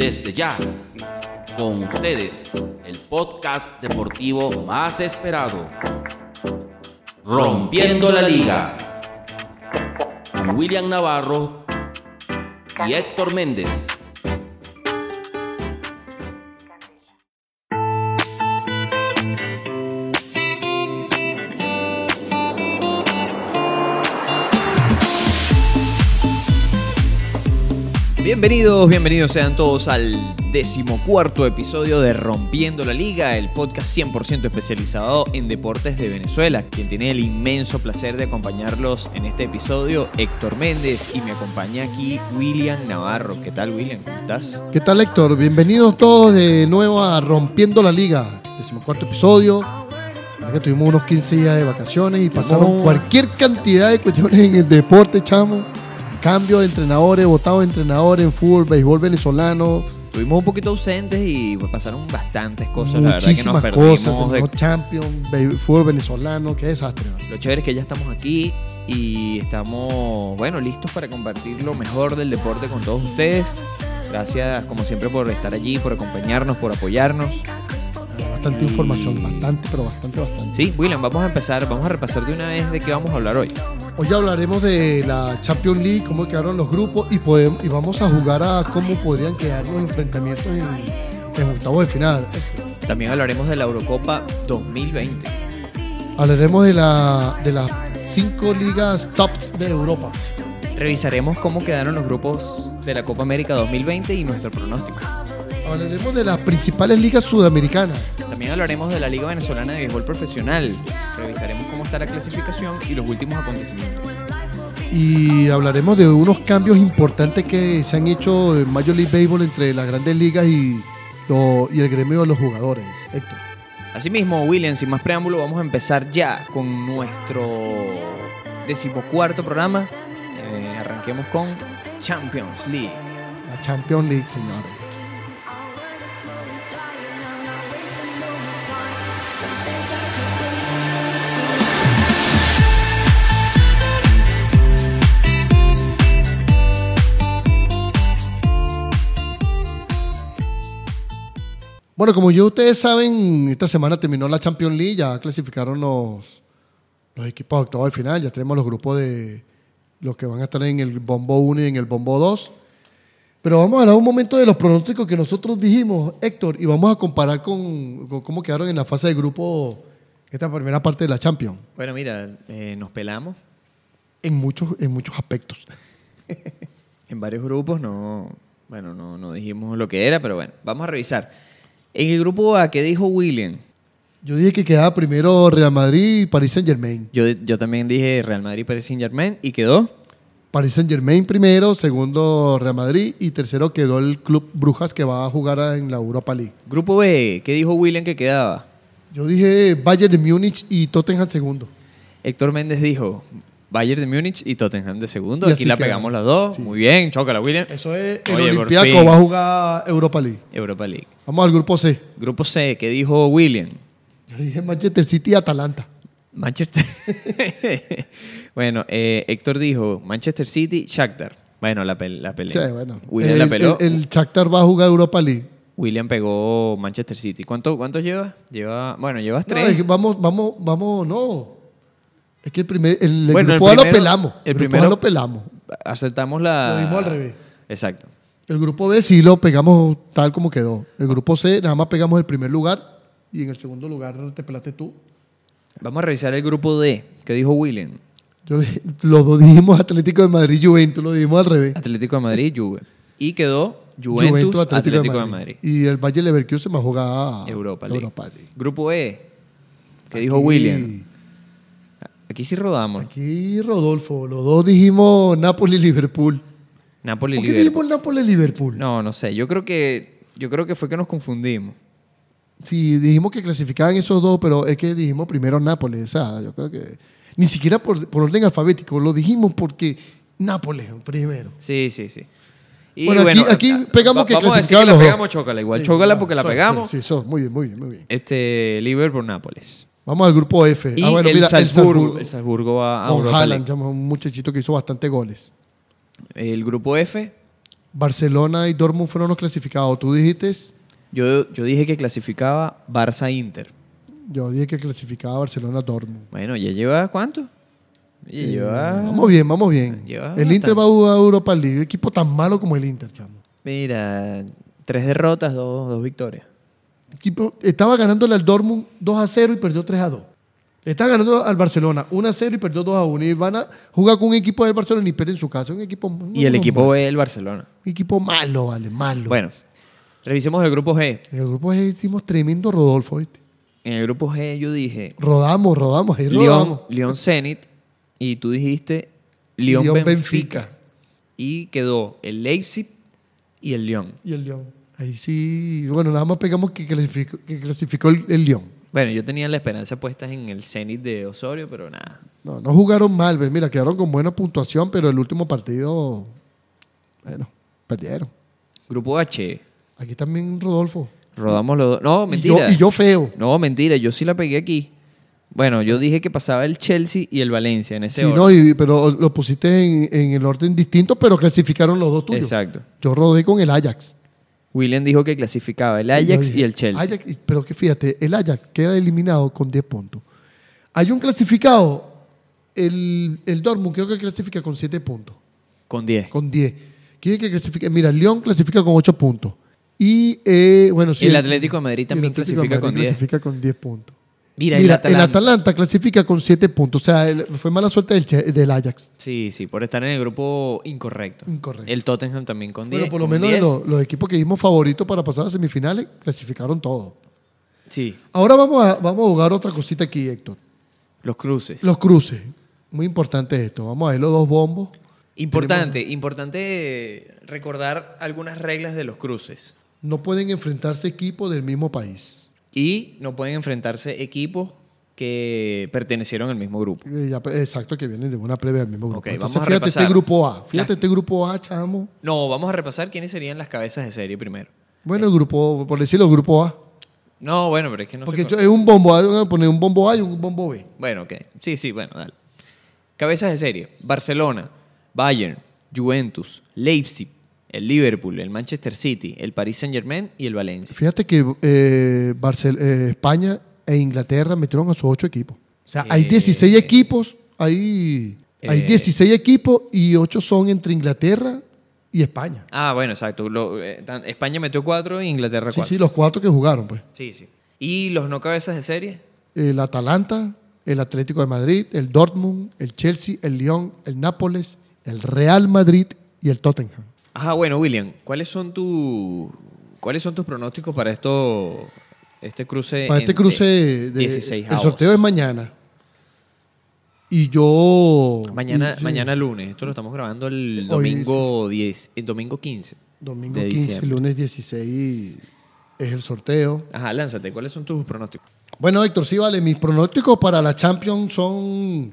Desde ya, con ustedes, el podcast deportivo más esperado. Rompiendo la liga. Con William Navarro y Héctor Méndez. Bienvenidos, bienvenidos sean todos al decimocuarto episodio de Rompiendo la Liga, el podcast 100% especializado en deportes de Venezuela. Quien tiene el inmenso placer de acompañarlos en este episodio, Héctor Méndez, y me acompaña aquí William Navarro. ¿Qué tal, William? ¿Cómo estás? ¿Qué tal, Héctor? Bienvenidos todos de nuevo a Rompiendo la Liga, decimocuarto episodio. Que tuvimos unos 15 días de vacaciones y pasaron cualquier cantidad de cuestiones en el deporte, chamo. Cambio de entrenadores, votado de entrenadores en fútbol, béisbol venezolano, Estuvimos un poquito ausentes y pasaron bastantes cosas. La verdad que nos muchísimas perdimos. cosas, de- Champions, fútbol venezolano, qué desastre. Lo chévere es que ya estamos aquí y estamos, bueno, listos para compartir lo mejor del deporte con todos ustedes. Gracias, como siempre, por estar allí, por acompañarnos, por apoyarnos. Bastante información, bastante, pero bastante, bastante. Sí, William, vamos a empezar, vamos a repasar de una vez de qué vamos a hablar hoy. Hoy hablaremos de la Champions League, cómo quedaron los grupos y, podemos, y vamos a jugar a cómo podrían quedar los enfrentamientos en, en octavos de final. También hablaremos de la Eurocopa 2020. Hablaremos de, la, de las cinco ligas tops de Europa. Revisaremos cómo quedaron los grupos de la Copa América 2020 y nuestro pronóstico. Hablaremos de las principales ligas sudamericanas. También hablaremos de la Liga Venezolana de Béisbol Profesional. Revisaremos cómo está la clasificación y los últimos acontecimientos. Y hablaremos de unos cambios importantes que se han hecho en Major League Baseball entre las grandes ligas y, lo- y el gremio de los jugadores. Héctor. Asimismo, William, sin más preámbulo, vamos a empezar ya con nuestro decimocuarto programa. Eh, arranquemos con Champions League. La Champions League, señores. Bueno, como ya ustedes saben, esta semana terminó la Champions League, ya clasificaron los, los equipos de octavo de final, ya tenemos los grupos de los que van a estar en el bombo 1 y en el bombo 2. Pero vamos a hablar un momento de los pronósticos que nosotros dijimos, Héctor, y vamos a comparar con, con cómo quedaron en la fase de grupo esta primera parte de la Champions, Bueno, mira, eh, nos pelamos en muchos, en muchos aspectos. en varios grupos. No, bueno, no, no dijimos lo que era, pero bueno, vamos a revisar. En el grupo A, ¿qué dijo William? Yo dije que quedaba primero Real Madrid y Paris Saint Germain. Yo, yo también dije Real Madrid, Paris Saint Germain y quedó. Paris Saint Germain primero, segundo Real Madrid y tercero quedó el Club Brujas que va a jugar en la Europa League. Grupo B, ¿qué dijo William que quedaba? Yo dije Bayern de Múnich y Tottenham segundo. Héctor Méndez dijo Bayern de Múnich y Tottenham de segundo. Y Aquí la queda. pegamos las dos. Sí. Muy bien, chócala, William. Eso es, el Oye, Olympiaco va a jugar Europa League. Europa League. Vamos al grupo C. Grupo C, ¿qué dijo William? Yo dije Manchester City y Atalanta. Manchester. bueno, eh, Héctor dijo Manchester City, Shakhtar. Bueno, la, pel- la pelea. Sí, bueno. William el, la peló. El, el Shakhtar va a jugar Europa League. William pegó Manchester City. ¿Cuánto, ¿Cuántos lleva? Lleva, bueno, llevas No, tres. es que vamos, vamos, vamos, no. Es que el primer, el, el Bueno, el grupo A lo primero- pelamos. el El, grupo primero- A lo pelamos. Acertamos la. Lo dimos al revés. Exacto. El grupo B sí lo pegamos tal como quedó. El grupo C nada más pegamos el primer lugar y en el segundo lugar te pelaste tú. Vamos a revisar el grupo D. ¿Qué dijo William? Yo dije- los dos dijimos Atlético de Madrid y Juventus, lo dijimos al revés. Atlético de Madrid, Juve. Y quedó Juventus, Atlético, de, Madrid. Y el Valle Leverkusen va a jugar Europa League. League. Grupo E. ¿Qué dijo William? Aquí sí rodamos. Aquí Rodolfo, los dos dijimos Napoli y Liverpool. Napoli ¿Por qué Liverpool. dijimos Napoli y Liverpool? No, no sé. Yo creo que yo creo que fue que nos confundimos. Sí, dijimos que clasificaban esos dos, pero es que dijimos primero Nápoles. O sea, yo creo que ni siquiera por, por orden alfabético, lo dijimos porque Nápoles primero. Sí, sí, sí. Y Bueno, aquí- aquí ah, pegamos que vamos a decir que clasificaban la los dos. pegamos chócala. Igual Sí, chócala porque la sí, pegamos. Sí, sí, eso, muy bien, muy bien, muy bien. Este Liverpool Nápoles. Vamos al grupo F. Y ah, bueno, el, mira, Salzburgo, el Salzburgo va a Europa Haaland, League. un muchachito que hizo bastante goles. El grupo F, Barcelona y Dortmund fueron los clasificados. Tú dijiste, Yo, yo dije que clasificaba Barça-Inter. yo dije que clasificaba Barcelona Dortmund. Bueno, ¿ya lleva cuánto? Ya Eh, lleva... Vamos bien, vamos bien. Lleva el Inter va a jugar Europa League. Equipo tan malo como el Inter, chamo. Mira, tres derrotas, dos, dos victorias. Equipo, estaba ganándole al Dortmund 2 a 0 y perdió 3 a 2. Le está ganando al Barcelona 1 a 0 y perdió 2 a 1. Y van a jugar con un equipo del Barcelona y pierden en su casa. Un equipo, Y el no, equipo malo. B, el Barcelona. Un equipo malo, vale, malo. Bueno, revisemos el grupo G. En el grupo G hicimos tremendo Rodolfo. ¿viste? En el grupo G yo dije Rodamos, rodamos, ahí León, rodamos. León Zenit y tú dijiste León, León Benfica. Benfica. Y quedó el Leipzig y el León. Y el León. Ahí sí, bueno, nada más pegamos que clasificó, que clasificó el, el León. Bueno, yo tenía la esperanza puesta en el Zenit de Osorio, pero nada. No, no jugaron mal, ¿ves? mira, quedaron con buena puntuación, pero el último partido, bueno, perdieron. Grupo H, Aquí también Rodolfo. rodamos los dos. No, Y mentira. yo, y yo feo. No, mentira, yo sí la pegué aquí. Bueno, yo dije que pasaba el Chelsea y el Valencia en ese Sí, orden. no, y- pero lo pusiste en, en el orden distinto, pero clasificaron los dos tuyos. Exacto. Yo rodé con el Ajax. William dijo que clasificaba el Ajax y el Chelsea. Ajax, pero que fíjate, el Ajax queda eliminado con 10 puntos. Hay un clasificado, el, el Dortmund creo que clasifica con 7 puntos, Con 10. con 10. ¿Quién es que clasifica? Mira, el León clasifica con 8 puntos. Y, eh, bueno, sí, El Atlético de Madrid también de clasifica con Madrid 10. clasifica con 10 puntos. Mira, Mira, el Atalanta. clasifica con 7 puntos. O sea, el- fue mala suerte del, Ajax. Sí, sí, por estar en el grupo incorrecto. Incorrecto. El Tottenham también con 10. Bueno, por lo menos 10. los, los equipos que vimos favoritos para pasar a semifinales clasificaron todos. Sí, Ahora vamos a, vamos a jugar otra cosita aquí, Héctor. los cruces. Los cruces. Muy importante esto. Vamos a ver los dos bombos. Importante, importante recordar algunas reglas de los cruces. No pueden enfrentarse equipos del mismo país. Y no pueden enfrentarse equipos que pertenecieron al mismo grupo. Eh, pues, exacto, que vienen de una previa del mismo grupo. Ok, Entonces, vamos a fíjate repasar. este grupo A. Fíjate este grupo A, chamo. No, vamos a repasar quiénes serían las cabezas de serie primero. Bueno, el grupo, por decirlo, el grupo A. No, bueno, pero es que no Porque sé. es un bombo A, a poner un bombo A y un bombo B. Bueno, ok. Sí, sí, bueno, dale. Cabezas de serie. Barcelona, Bayern, Juventus, Leipzig, el Liverpool, el Manchester City, el Paris Saint Germain y el Valencia. Fíjate que eh, eh, España e Inglaterra metieron a sus ocho equipos. O sea, hay Eh, 16 equipos, hay, hay eh, 16 equipos y 8 son entre Inglaterra y España. Ah, bueno, exacto. Lo- eh, España metió cuatro e Inglaterra Sí, cuatro. sí, los cuatro que jugaron, pues. Sí, sí. ¿Y los no cabezas de serie? El Atalanta, el Atlético de Madrid, el Dortmund, el Chelsea, el Lyon, el Nápoles, el Real Madrid y el Tottenham. Ah, bueno, William, ¿cuáles son tu, cuáles son tus pronósticos para esto, este cruce? Para este cruce, de de, 16 el sorteo es mañana. Y yo... Mañana, y- sí, mañana lunes. Esto lo estamos grabando el Hoy, domingo 10, el domingo 15. Domingo de 15, diciembre. lunes 16 es el sorteo. Ajá, lánzate. ¿Cuáles son tus pronósticos? Bueno, Héctor, sí, vale. Mis pronósticos para la Champions son...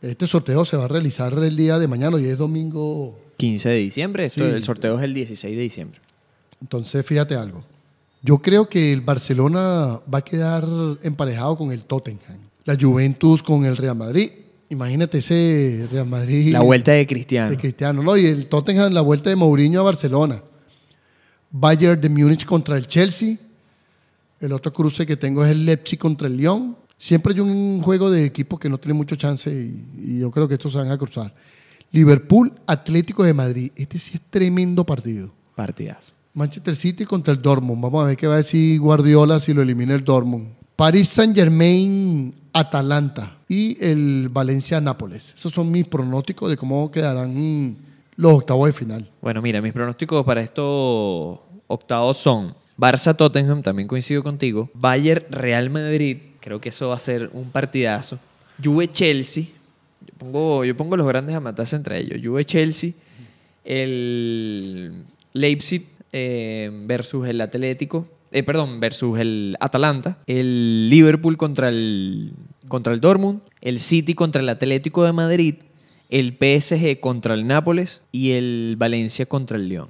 Este sorteo se va a realizar el día de mañana. Hoy es domingo 15 de diciembre. Esto, Sí. El sorteo es el 16 de diciembre. Entonces, fíjate algo. Yo creo que el Barcelona va a quedar emparejado con el Tottenham. La Juventus con el Real Madrid. Imagínate ese Real Madrid. La vuelta de Cristiano. de Cristiano, ¿no? Y el Tottenham, la vuelta de Mourinho a Barcelona. Bayern de Múnich contra el Chelsea. El otro cruce que tengo es el Leipzig contra el Lyon. Siempre hay un juego de equipos que no tiene mucho chance y, y yo creo que estos se van a cruzar. Liverpool, Atlético de Madrid. Este sí es tremendo partido. Partidazo. Manchester City contra el Dortmund. Vamos a ver qué va a decir Guardiola si lo elimina el Dortmund. Paris Saint Germain, Atalanta y el Valencia Nápoles. Esos son mis pronósticos de cómo quedarán los octavos de final. Bueno, mira, mis pronósticos para estos octavos son Barça-Tottenham, también coincido contigo. Bayern-Real Madrid, creo que eso va a ser un partidazo. Juve-Chelsea, yo pongo, yo pongo los grandes a matarse entre ellos. Juve-Chelsea, el Leipzig eh, versus el Atlético, eh, perdón, versus el Atalanta, el Liverpool contra el, contra el Dortmund, el City contra el Atlético de Madrid, el PSG contra el Nápoles y el Valencia contra el León.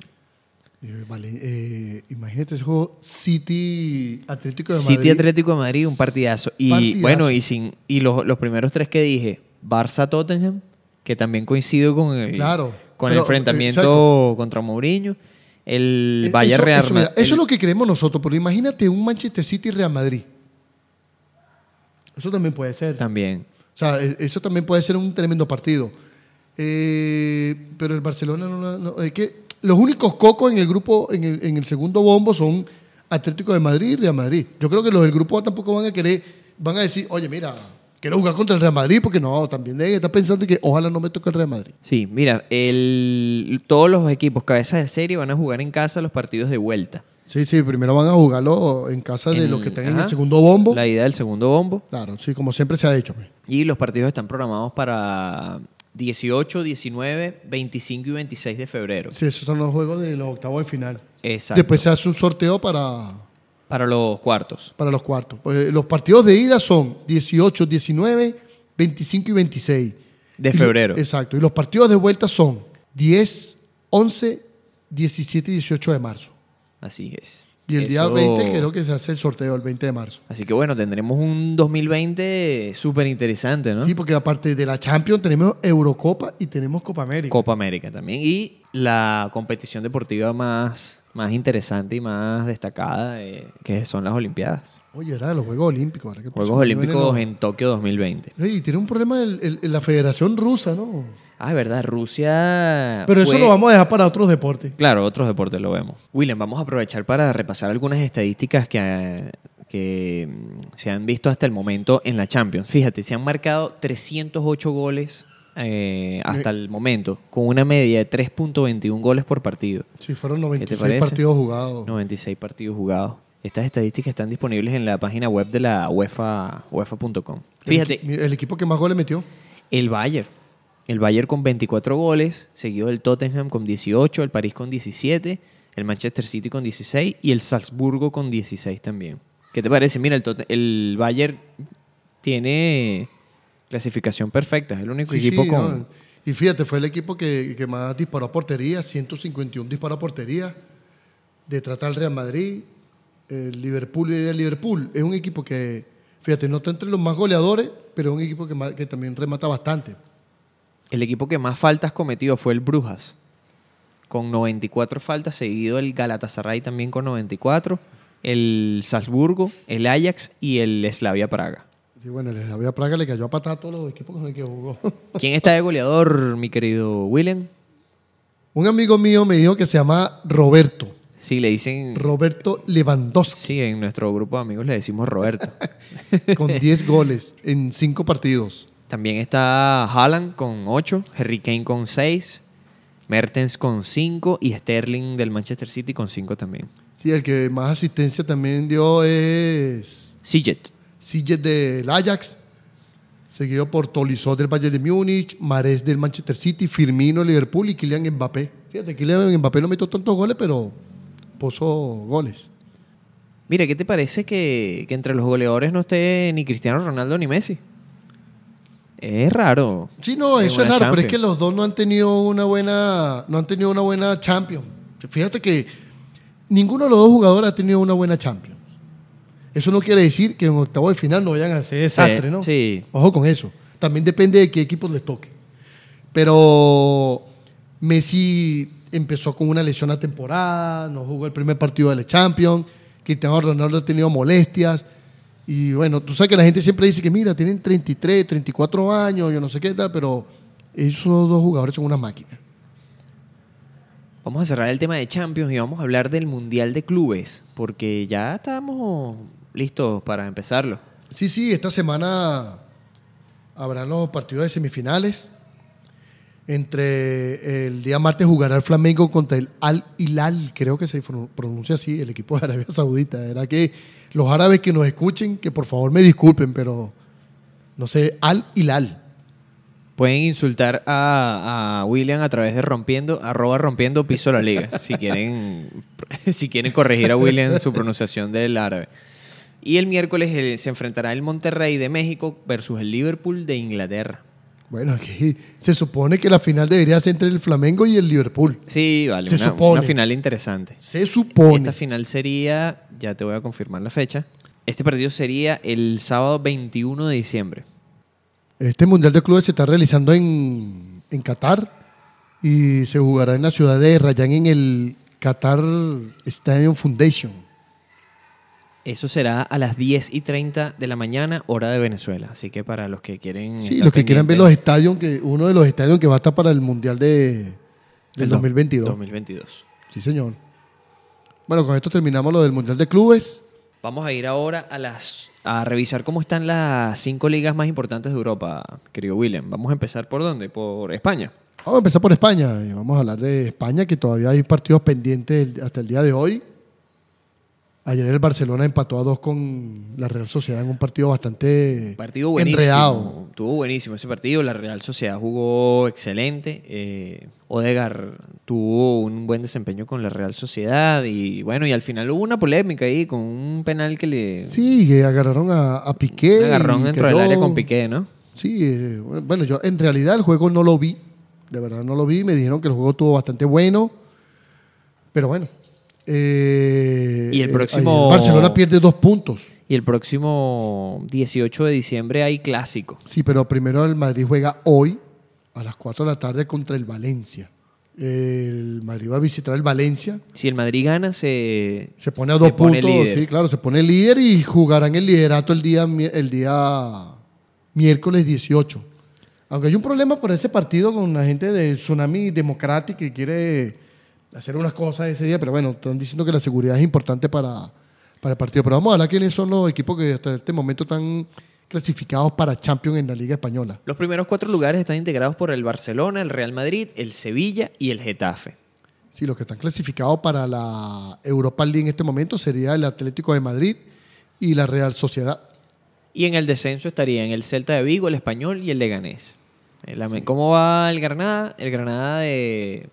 Eh, vale, eh, imagínate ese juego City Atlético de Madrid. City Atlético de Madrid, un partidazo. Y Partidazo. bueno, y sin y los, los primeros tres que dije, Barça Tottenham, que también coincido con el, Claro. con Pero, el enfrentamiento exacto. contra Mourinho. El Eh, Bayern eso, Real Madrid. eso es lo que creemos nosotros, pero imagínate un Manchester City Real Madrid. Eso también puede ser. También. O sea, e- eso también puede ser un tremendo partido. Eh, pero el Barcelona no, no- no- es que los únicos cocos en el grupo, en el, en el segundo bombo son Atlético de Madrid y Real Madrid. Yo creo que los del grupo A tampoco van a querer, van a decir, oye, mira, quiero jugar contra el Real Madrid, porque no, también deben estar pensando que ojalá no me toque el Real Madrid. Sí, mira, el, todos los equipos cabezas de serie van a jugar en casa los partidos de vuelta. Sí, sí, primero van a jugarlo en casa de los que en ajá, el segundo bombo. La idea del segundo bombo. Claro, sí, como siempre se ha hecho. pues. Y los partidos están programados para 18, 19, 25 y 26 de febrero. Sí, esos son los juegos de los octavos de final. Exacto. Después se hace un sorteo para, para los cuartos. para los cuartos. Pues, los partidos de ida son 18, 19, 25 y 26. De Y febrero. exacto. Y los partidos de vuelta son 10, 11, 17 y 18 de marzo. Así es. Y el día Eso- 20 creo que se hace el sorteo, el 20 de marzo. Así que bueno, tendremos un 2020 súper interesante, ¿no? Sí, porque aparte de la Champions tenemos Eurocopa y tenemos Copa América. Copa América también. Y la competición deportiva más, más interesante y más destacada, eh, que son las Olimpiadas. Oye, era de los Juegos Olímpicos. el Juegos Olímpicos en Tokio 2020. los- Ey, tiene un problema el- la Federación Rusa, ¿no? Ah, es verdad, Rusia. Pero eso lo vamos a dejar para otros deportes. Claro, otros deportes lo vemos. William, vamos a aprovechar para repasar algunas estadísticas que, eh, que mm, se han visto hasta el momento en la Champions. Fíjate, se han marcado 308 goles eh, hasta el momento, con una media de 3.21 goles por partido. Sí, fueron te 96 parece? partidos jugados. 96 partidos jugados. Estas estadísticas están disponibles en la página web de la UEFA, UEFA.com. Fíjate, el equipo que más goles metió. el Bayern. El Bayern con 24 goles, seguido del Tottenham con 18, el París con 17, el Manchester City con 16 y el Salzburgo con 16 también. ¿Qué te parece? Mira, el, Tot- el Bayern tiene clasificación perfecta. Es el único Sí, equipo sí, con... ¿no? Y fíjate, fue el equipo que, que más disparó a portería, 151 disparó a portería. Detrás del Real Madrid, el Liverpool y el Liverpool. Es un equipo que, fíjate, no está entre los más goleadores, pero es un equipo que, más- que también remata bastante. El equipo que más faltas cometió fue el Brujas, con 94 faltas, seguido el Galatasaray también con 94, el Salzburgo, el Ajax y el Slavia Praga. Sí, bueno, el Slavia Praga le cayó a patada a todos los equipos con los que jugó. ¿Quién está de goleador, mi querido William? un amigo mío me dijo que se llama Roberto. Sí, le dicen... Roberto Lewandowski, Sí, en nuestro grupo de amigos le decimos Roberto. con 10 goles en 5 partidos. También está Haaland con 8, Harry Kane con 6, Mertens con 5 y Sterling del Manchester City con 5 también. Sí, el que más asistencia también dio es Siget. Siget del Ajax, seguido por Tolisso del Bayern de Múnich, Mares del Manchester City, Firmino del Liverpool y Kylian Mbappé. Fíjate, Kylian Mbappé no metió tantos goles, pero puso goles. Mira, ¿qué te parece que, que entre los goleadores no esté ni Cristiano Ronaldo ni Messi? Es raro. Sí, no, eso es raro, pero es que los dos no han tenido una buena, no han tenido una buena Champions. Fíjate que ninguno de los dos jugadores ha tenido una buena Champions. Eso no quiere decir que en octavo de final no vayan a ser desastre, ¿no? Sí. Ojo con eso. También depende de qué equipos les toque. Pero Messi empezó con una lesión a temporada, no jugó el primer partido de la Champions, Cristiano Ronaldo ha tenido molestias. Y bueno, tú sabes que la gente siempre dice que mira, tienen 33, 34 años, yo no sé qué tal, pero esos dos jugadores son una máquina. Vamos a cerrar el tema de Champions y vamos a hablar del Mundial de Clubes, porque ya estamos listos para empezarlo. Sí, sí, esta semana habrán los partidos de semifinales. Entre el día martes jugará el Flamengo contra el Al Hilal, creo que se pron- pronuncia así, el equipo de Arabia Saudita. Era que los árabes que nos escuchen, que por favor me disculpen, pero no sé, Al Hilal. Pueden insultar a, a William a través de rompiendo, arroba rompiendo piso la liga, si quieren, si quieren corregir a William su pronunciación del árabe. Y el miércoles eh, se enfrentará el Monterrey de México versus el Liverpool de Inglaterra. Bueno, aquí se supone que la final debería ser entre el Flamengo y el Liverpool. Sí, vale, Se una, supone. una final interesante. Se supone. Esta final sería, ya te voy a confirmar la fecha, este partido sería el sábado 21 de diciembre. Este Mundial de Clubes se está realizando en, en Qatar. y se jugará en la ciudad de Rayán en el Qatar Stadium Foundation. Eso será a las 10 y 30 de la mañana, hora de Venezuela. Así que para los que quieren. Sí, los que quieran ver los estadios, que uno de los estadios que va a estar para el Mundial de, del del 2022. 2022. Sí, señor. Bueno, con esto terminamos lo del Mundial de Clubes. Vamos a ir ahora a las a revisar cómo están las cinco ligas más importantes de Europa, querido William. Vamos a empezar por dónde? Por España. Vamos a empezar por España. Vamos a hablar de España, que todavía hay partidos pendientes hasta el día de hoy. Ayer el Barcelona empató a dos con la Real Sociedad en un partido bastante Partido buenísimo. enredado. Estuvo buenísimo ese partido. La Real Sociedad jugó excelente. Eh, Odegar tuvo un buen desempeño con la Real Sociedad. Y bueno, y al final hubo una polémica ahí con un penal que le. Sí, que agarraron a, a Piqué. y dentro del quedó- área con Piqué, ¿no? Sí, eh, bueno, yo en realidad el juego no lo vi. De verdad no lo vi. Me dijeron que el juego estuvo bastante bueno. Pero bueno. Eh, Y el eh, próximo- ayer Barcelona pierde dos puntos. Y el próximo 18 de diciembre hay clásico. Sí, pero primero el Madrid juega hoy a las 4 de la tarde contra el Valencia. El Madrid va a visitar el Valencia. Si el Madrid gana, se, Se pone a dos pone puntos. líder. Sí, claro, se pone líder y jugarán el liderato el día, el día miércoles 18. Aunque hay un problema por ese partido con la gente del Tsunami Democratic que quiere hacer unas cosas ese día, pero bueno, están diciendo que la seguridad es importante para, para el partido. Pero vamos a hablar quiénes son los equipos que hasta este momento están clasificados para Champions en la Liga Española. Los primeros cuatro lugares están integrados por el Barcelona, el Real Madrid, el Sevilla y el Getafe. Sí, los que están clasificados para la Europa League en este momento sería el Atlético de Madrid y la Real Sociedad. Y en el descenso estarían el Celta de Vigo, el Español y el Leganés. El Ame- ¿Cómo va el Granada? El Granada de,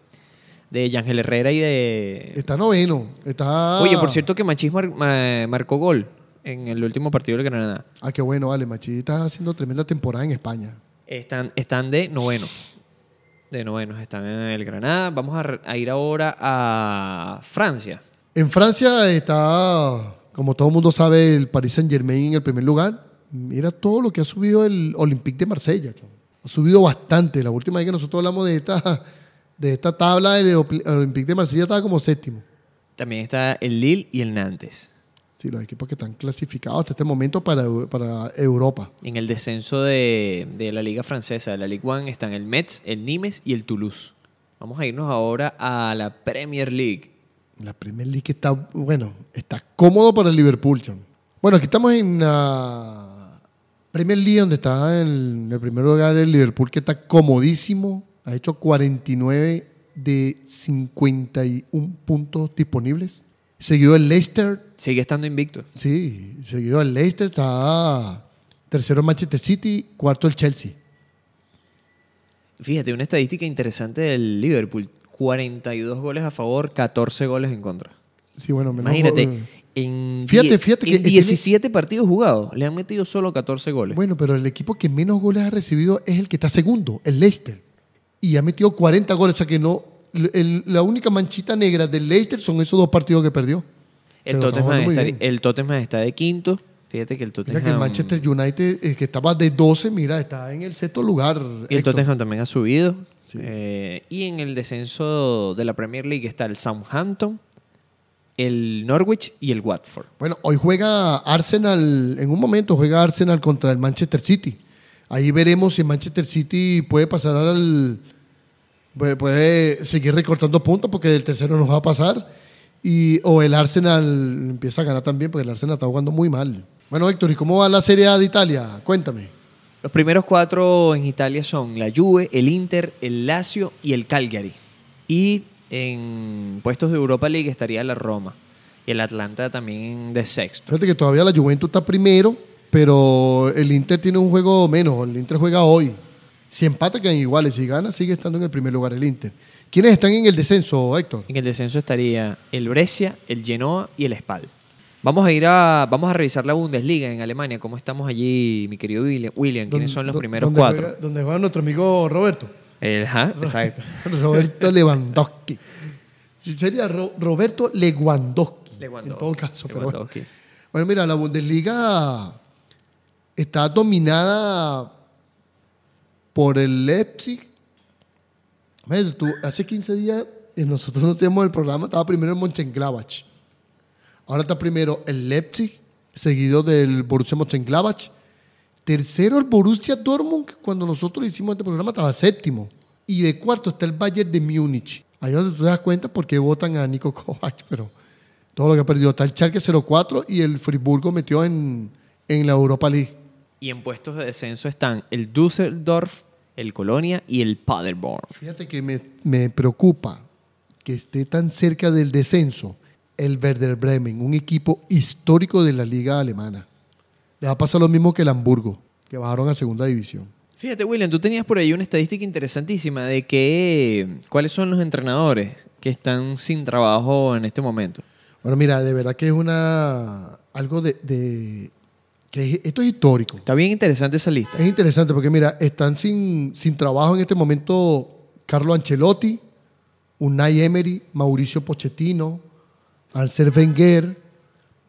de Yángel Herrera y de... Está noveno. Está... Oye, por cierto que Machís mar- ma- marcó gol en el último partido del Granada. Ah, qué bueno, vale. Machi está haciendo tremenda temporada en España. Están, están de noveno. De novenos están en el Granada. Vamos a, re- a ir ahora a Francia. En Francia está, como todo el mundo sabe, el Paris Saint Germain en el primer lugar. Mira todo lo que ha subido el Olympique de Marsella. chamo. Ha subido bastante. La última vez que nosotros hablamos de esta, de esta tabla, el Olympique de Marsella estaba como séptimo. También está el Lille y el Nantes. Sí, los equipos que están clasificados hasta este momento para, para Europa. En el descenso de, de la Liga Francesa, de la Ligue 1, están el Metz, el Nimes y el Toulouse. Vamos a irnos ahora a la Premier League. La Premier League está, bueno, está cómodo para el Liverpool. chamo. Bueno, aquí estamos en la Premier League, donde está en el primer lugar el Liverpool, que está comodísimo. Ha hecho 49 de 51 puntos disponibles. Seguido el Leicester, Sigue estando invicto. sí, seguido el Leicester, está tercero el Manchester City, cuarto el Chelsea. Fíjate, una estadística interesante del Liverpool. 42 goles a favor, 14 goles en contra. Sí, bueno, menos Imagínate, gol. en, Fíjate, fíjate en que tiene- 17 partidos jugados le han metido solo 14 goles. Bueno, pero el equipo que menos goles ha recibido es el que está segundo, el Leicester. Y ha metido 40 goles, o sea que no. el- la única manchita negra del Leicester son esos dos partidos que perdió. el, Tottenham está, el Tottenham está de quinto. Fíjate que el Tottenham... Mira que el Manchester United, eh, que estaba de 12, mira, está en el sexto lugar. Y el Héctor. Tottenham también ha subido. Sí. Eh, y en el descenso de la Premier League está el Southampton, el Norwich y el Watford. Bueno, hoy juega Arsenal, en un momento juega Arsenal contra el Manchester City. Ahí veremos si el Manchester City puede pasar al. Puede, puede seguir recortando puntos porque el tercero nos va a pasar. Y, o el Arsenal empieza a ganar también porque el Arsenal está jugando muy mal. Bueno, Héctor, ¿y cómo va la Serie A de Italia? Cuéntame. Los primeros cuatro en Italia son la Juve, el Inter, el Lazio y el Cagliari. Y en puestos de Europa League estaría la Roma. Y el Atlanta también de sexto. Fíjate que todavía la Juventus está primero, pero el Inter tiene un juego menos. El Inter juega hoy. Si empata, quedan iguales. Si gana, sigue estando en el primer lugar el Inter. ¿Quiénes están en el descenso, Héctor? En el descenso estaría el Brescia, el Genoa y el Spal. Vamos a ir a vamos a revisar la Bundesliga en Alemania. ¿Cómo estamos allí, mi querido William? ¿quiénes son los ¿Dó- primeros cuatro? Juega, donde juega nuestro amigo Roberto. El- ajá, exacto. Roberto Lewandowski. Sería Ro- Roberto Lewandowski. Lewandowski. En todo caso. pero bueno. Lewandowski. Bueno, mira, la Bundesliga está dominada por el Leipzig, tú, hace 15 días nosotros no hacíamos el programa, estaba primero el Mönchengladbach. Ahora está primero el Leipzig, seguido del Borussia Mönchengladbach. Tercero el Borussia Dortmund, que cuando nosotros hicimos este programa estaba séptimo. Y de cuarto está el Bayern de Múnich. Ahí es donde tú te das cuenta por qué votan a Nico Kovac, pero todo lo que ha perdido. Está el Schalke 04 y el Friburgo metió en, en la Europa League. Y en puestos de descenso están el Düsseldorf, el Colonia y el Paderborn. Fíjate que me, me preocupa que esté tan cerca del descenso el Werder Bremen, un equipo histórico de la liga alemana. Le va a pasar lo mismo que el Hamburgo, que bajaron a segunda división. Fíjate, William, tú tenías por ahí una estadística interesantísima de que cuáles son los entrenadores que están sin trabajo en este momento. Bueno, mira, de verdad que es una algo de, de- que esto es histórico. Está bien interesante esa lista. Es interesante porque mira, están sin, sin trabajo en este momento Carlo Ancelotti, Unai Emery, Mauricio Pochettino, Arsène Wenger,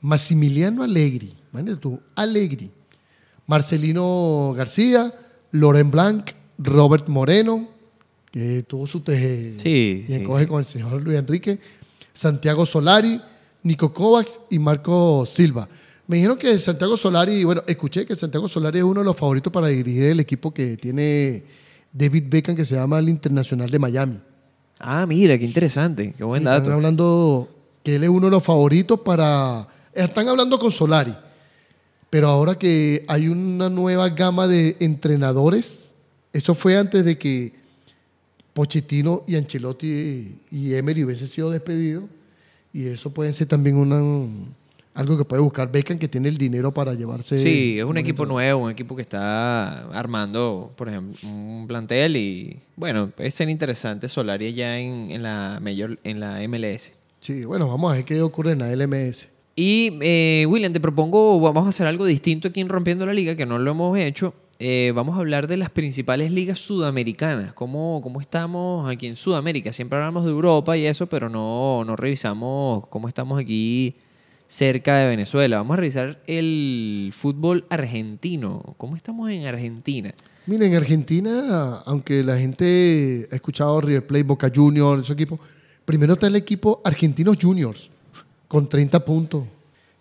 Massimiliano Allegri, imagínate tú, Allegri, Marcelino García, Loren Blanc, Robert Moreno, que tuvo su teje Sí, y sí, encoge sí. con el señor Luis Enrique, Santiago Solari, Nico Kovac y Marco Silva. Me dijeron que Santiago Solari, bueno, escuché que Santiago Solari es uno de los favoritos para dirigir el equipo que tiene David Beckham, que se llama el Internacional de Miami. Ah, mira, qué interesante, qué buen Sí, Están dato. hablando que él es uno de los favoritos para... Están hablando con Solari, pero ahora que hay una nueva gama de entrenadores, eso fue antes de que Pochettino y Ancelotti y Emery hubiesen sido despedidos, y eso puede ser también una, algo que puede buscar Beckham, que tiene el dinero para llevarse... Sí, es un equipo nuevo, un equipo que está armando, por ejemplo, un plantel y bueno, puede ser interesante Solari ya en, en la mayor, en la MLS. Sí, bueno, vamos a ver qué ocurre en la LMS. Y eh, William, te propongo, vamos a hacer algo distinto aquí en Rompiendo la Liga, que no lo hemos hecho. Eh, vamos a hablar de las principales ligas sudamericanas. ¿Cómo, ¿Cómo estamos aquí en Sudamérica? Siempre hablamos de Europa y eso, pero no, no revisamos cómo estamos aquí cerca de Venezuela. Vamos a revisar el fútbol argentino. ¿Cómo estamos en Argentina? Miren, en Argentina, aunque la gente ha escuchado River Plate, Boca Juniors, esos equipos, primero está el equipo Argentinos Juniors, con 30 puntos.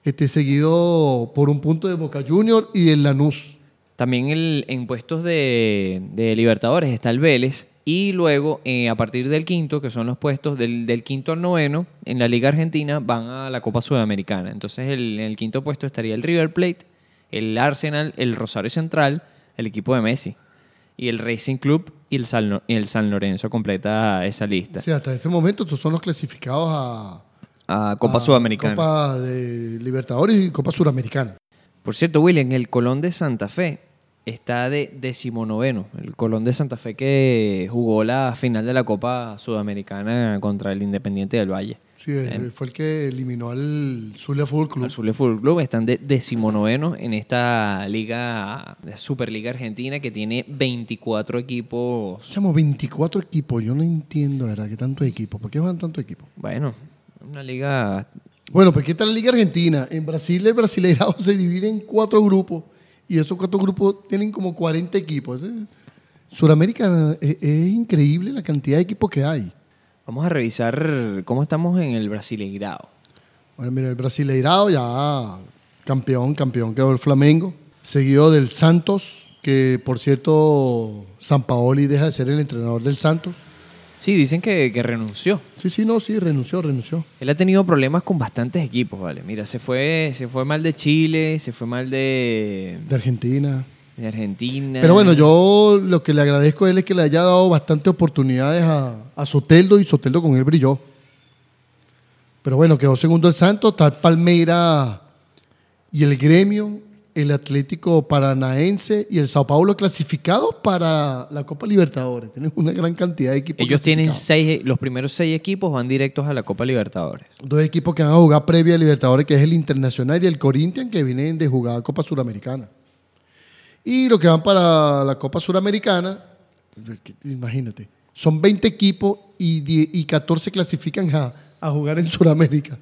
Este, seguido por un punto de Boca Juniors y el Lanús. También el- en puestos de, de Libertadores está el Vélez. Y luego, eh, a partir del quinto, que son los puestos del, del quinto al noveno, en la Liga Argentina van a la Copa Sudamericana. Entonces, el- en el quinto puesto estaría el River Plate, el Arsenal, el Rosario Central, el equipo de Messi. Y el Racing Club y el San, el Lorenzo completa esa lista. Sea, hasta este momento estos son los clasificados a A Copa a Sudamericana. Copa de Libertadores y Copa Suramericana. Por cierto, William, el Colón de Santa Fe está de decimonoveno. El Colón de Santa Fe que jugó la final de la Copa Sudamericana contra el Independiente del Valle. Sí, él fue el que eliminó al Zulia Fútbol Club. El Zulia Fútbol Club están de decimonoveno en esta liga, Superliga Argentina, que tiene 24 equipos. Somos 24 equipos. Yo no entiendo, ¿verdad? ¿Qué tantos equipos? ¿Por qué van tantos equipos? Bueno, una liga... Bueno, pues ¿qué tal la Liga Argentina? En Brasil el Brasileirao se divide en cuatro grupos y esos cuatro grupos tienen como 40 equipos. ¿eh? Suramérica es, es increíble la cantidad de equipos que hay. Vamos a revisar cómo estamos en el Brasileirao. Bueno, mira, el Brasileirao ya campeón, campeón quedó el Flamengo, seguido del Santos, que por cierto, San Paoli deja de ser el entrenador del Santos. Sí, dicen que, que renunció. Sí, sí, no, sí, renunció, renunció. Él ha tenido problemas con bastantes equipos, ¿vale? Mira, se fue, se fue mal de Chile, se fue mal de, De Argentina. de Argentina. Pero bueno, yo lo que le agradezco a él es que le haya dado bastantes oportunidades a, a Soteldo y Soteldo con él brilló. Pero bueno, quedó segundo el Santos, el Palmeira y el Gremio, el Atlético Paranaense y el Sao Paulo clasificados para la Copa Libertadores. Tienen una gran cantidad de equipos. Ellos tienen seis, los primeros seis equipos van directos a la Copa Libertadores. Dos equipos que van a jugar previa a Libertadores, que es el Internacional y el Corinthians, que vienen de jugar Copa Suramericana. Y los que van para la Copa Suramericana, imagínate, son 20 equipos y, y 14 clasifican a, a jugar en Sudamérica.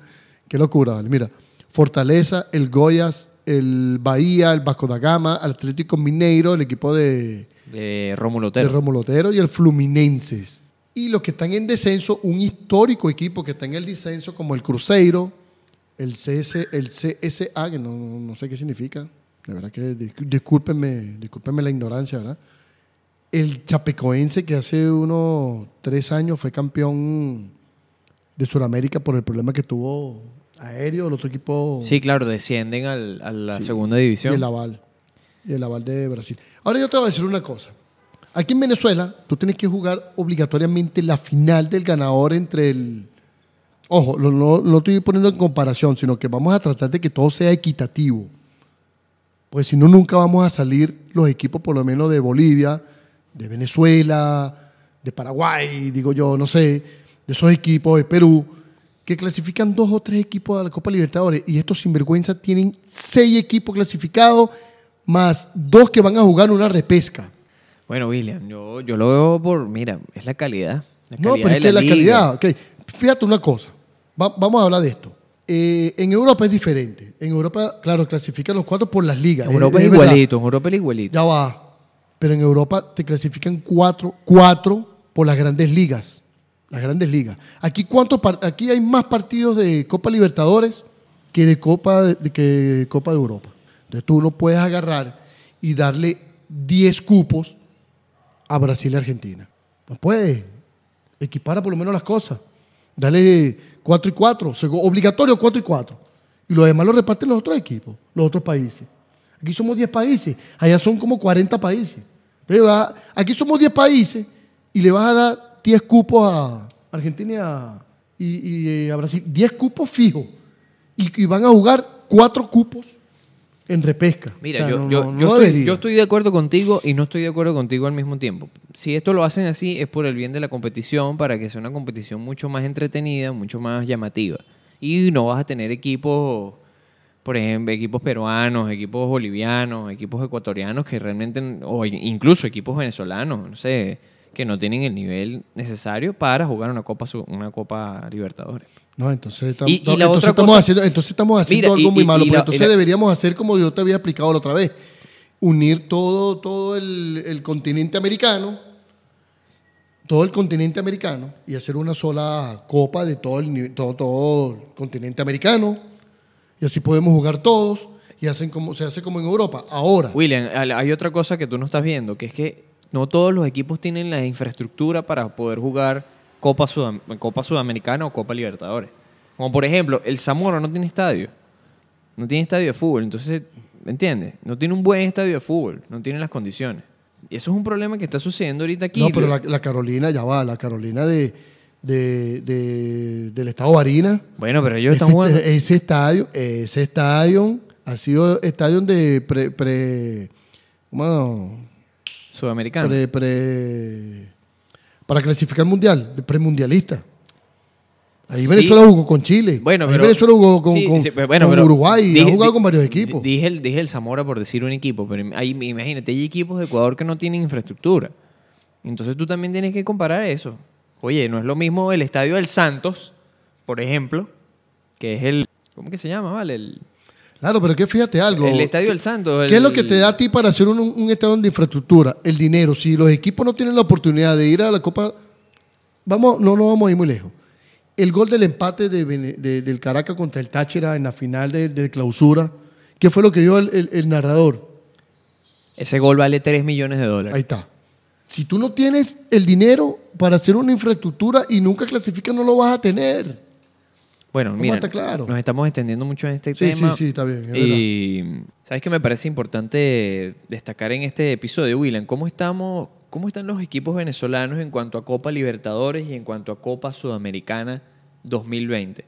Qué locura, ¿vale? Mira, Fortaleza, el Goyas, el Bahía, el Vasco da Gama, Atlético Mineiro, el equipo de, De Rómulo de Otero. Romulo Otero y el Fluminenses. Y los que están en descenso, un histórico equipo que está en el descenso, como el Cruzeiro, el, CS, el CSA, que no, no sé qué significa. De verdad que dis- discúlpenme, discúlpenme la ignorancia, ¿verdad? El Chapecoense, que hace unos tres años fue campeón de Sudamérica por el problema que tuvo aéreo, el otro equipo. Sí, claro, descienden al- a la Sí. segunda Y división. el aval. Y el aval de Brasil. Ahora yo te voy a decir una cosa. Aquí en Venezuela, tú tienes que jugar obligatoriamente la final del ganador entre el. Ojo, lo- no lo estoy poniendo en comparación, sino que vamos a tratar de que todo sea equitativo. Pues si no, nunca vamos a salir los equipos, por lo menos de Bolivia, de Venezuela, de Paraguay, digo yo, no sé, de esos equipos de Perú, que clasifican dos o tres equipos a la Copa Libertadores. Y estos sinvergüenza tienen seis equipos clasificados, más dos que van a jugar una repesca. Bueno, William, yo, yo lo veo por, mira, es la calidad. La No, calidad pero de es que la liga. calidad. ok. Fíjate una cosa. Va- vamos a hablar de esto. Eh, en Europa es diferente. En Europa, claro, clasifican los cuatro por las ligas. En Europa es, es, igualito, en Europa es igualito. Ya va. Pero en Europa te clasifican cuatro, cuatro por las grandes ligas. Las grandes ligas. Aquí, ¿cuántos par- aquí hay más partidos de Copa Libertadores que de Copa de, que Copa de Europa. Entonces tú no puedes agarrar y darle 10 cupos a Brasil y Argentina. No puedes. Equipara por lo menos las cosas. Dale 4 y 4. Obligatorio 4 y 4. Y lo demás lo reparten los otros equipos, los otros países. Aquí somos 10 países. Allá son como 40 países. Aquí somos 10 países y le vas a dar 10 cupos a Argentina y a, y- y, eh, a Brasil. 10 cupos fijos. Y, y van a jugar 4 cupos en repesca. Mira, O sea, yo, no- yo, no- yo no estoy, yo estoy de acuerdo contigo y no estoy de acuerdo contigo al mismo tiempo. Si esto lo hacen así es por el bien de la competición, para que sea una competición mucho más entretenida, mucho más llamativa. Y no vas a tener equipos, por ejemplo, equipos peruanos, equipos bolivianos, equipos ecuatorianos que realmente, o incluso equipos venezolanos, no sé, que no tienen el nivel necesario para jugar una Copa, una Copa Libertadores. No, entonces, tam- Y- y entonces estamos haciendo, entonces estamos haciendo Mira, algo muy y- malo. y porque la- y entonces la- deberíamos hacer como yo te había explicado la otra vez. Unir todo, todo el, el continente americano, todo el continente americano, y hacer una sola copa de todo el, todo, todo el continente americano. Y así podemos jugar todos. Y hacen como, se hace como en Europa. Ahora, William, hay otra cosa que tú no estás viendo, que es que no todos los equipos tienen la infraestructura para poder jugar Copa, Sudam- Copa Sudamericana o Copa Libertadores. Como por ejemplo, el Zamora no tiene estadio. No tiene estadio de fútbol. Entonces, ¿me entiendes? No tiene un buen estadio de fútbol. No tiene las condiciones. Y eso es un problema que está sucediendo ahorita aquí. no, pero la, la Carolina, ya va, la Carolina de, de- de- del estado Barina. Bueno, pero ellos ese, están jugando... ese estadio, ese estadio ha sido estadio de pre, pre bueno, Sudamericano. pre, pre- para clasificar mundial, premundialista. Ahí Sí. Venezuela jugó con Chile. Bueno, Ahí pero, Venezuela jugó con, sí, con- sí, bueno, con pero Uruguay. dije- ha jugado con varios equipos. Dije el, dije el Zamora por decir un equipo, pero imagínate, hay equipos de Ecuador que no tienen infraestructura. Entonces tú también tienes que comparar eso. Oye, no es lo mismo el estadio del Santos, por ejemplo, que es el. ¿Cómo que se llama? Vale, el, Claro, pero que fíjate algo. el estadio del Santos. ¿Qué es lo que te da a ti para hacer un, un estadio de infraestructura? El dinero. Si los equipos no tienen la oportunidad de ir a la Copa, vamos, no nos vamos a ir muy lejos. El gol del empate de Vene- de- del Caracas contra el Táchira en la final de, de clausura, ¿qué fue lo que dio el, el- el narrador? Ese gol vale 3 millones de dólares. Ahí está. Si tú no tienes el dinero para hacer una infraestructura y nunca clasificas, no lo vas a tener. Bueno, mira, claro. nos estamos extendiendo mucho en este Sí, tema. sí, sí, está bien, es y sabes que me parece importante destacar en este episodio, William, cómo estamos, cómo están los equipos venezolanos en cuanto a Copa Libertadores y en cuanto a Copa Sudamericana 2020.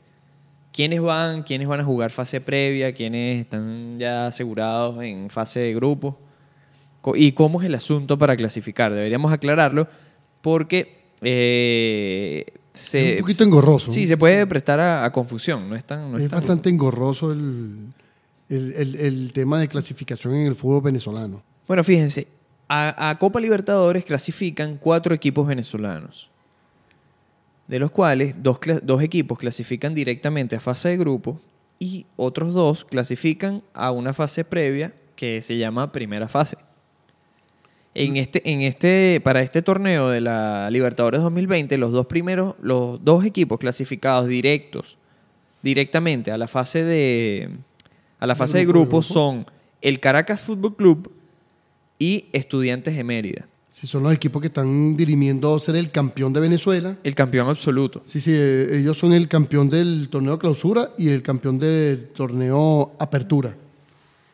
¿Quiénes van? ¿Quiénes van a jugar fase previa? ¿Quiénes están ya asegurados en fase de grupo? ¿Y cómo es el asunto para clasificar? Deberíamos aclararlo porque eh, se, Es un poquito engorroso. Sí, se puede prestar a, a confusión. No es tan. no es es tan- bastante engorroso el, el- el- el tema de clasificación en el fútbol venezolano. Bueno, fíjense, a, a Copa Libertadores clasifican cuatro equipos venezolanos, de los cuales dos, dos equipos clasifican directamente a fase de grupo y otros dos clasifican a una fase previa que se llama primera fase. En este, en este, para este torneo de la Libertadores 2020, los dos primeros, los dos equipos clasificados directos, directamente a la fase de, a la fase de grupo, de grupos grupo. son el Caracas Fútbol Club y Estudiantes de Mérida, Si son los equipos que están dirimiendo ser el campeón de Venezuela. el campeón absoluto. Sí, sí, eh, ellos son el campeón del torneo clausura y el campeón del torneo apertura.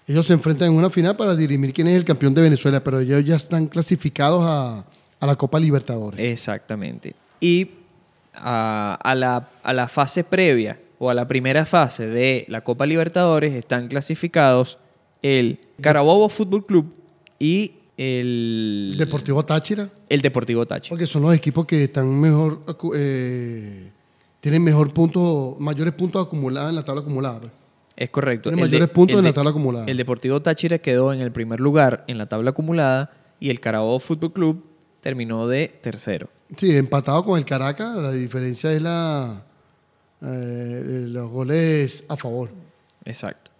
Ellos se enfrentan en una final para dirimir quién es el campeón de Venezuela, pero ellos ya están clasificados a, a la Copa Libertadores. Exactamente. Y a, a la, a la fase previa o a la primera fase de la Copa Libertadores están clasificados el Carabobo Fútbol Club y el Deportivo Táchira, el Deportivo Táchira. porque son los equipos que están mejor, eh, tienen mejor puntos, mayores puntos acumulados en la tabla acumulada. Es correcto. Tiene El mayores de- puntos el en la tabla acumulada. El Deportivo Táchira quedó en el primer lugar en la tabla acumulada y el Carabobo Fútbol Club terminó de tercero. Sí, empatado con el Caracas, la diferencia es la, eh, los goles a favor. Exacto.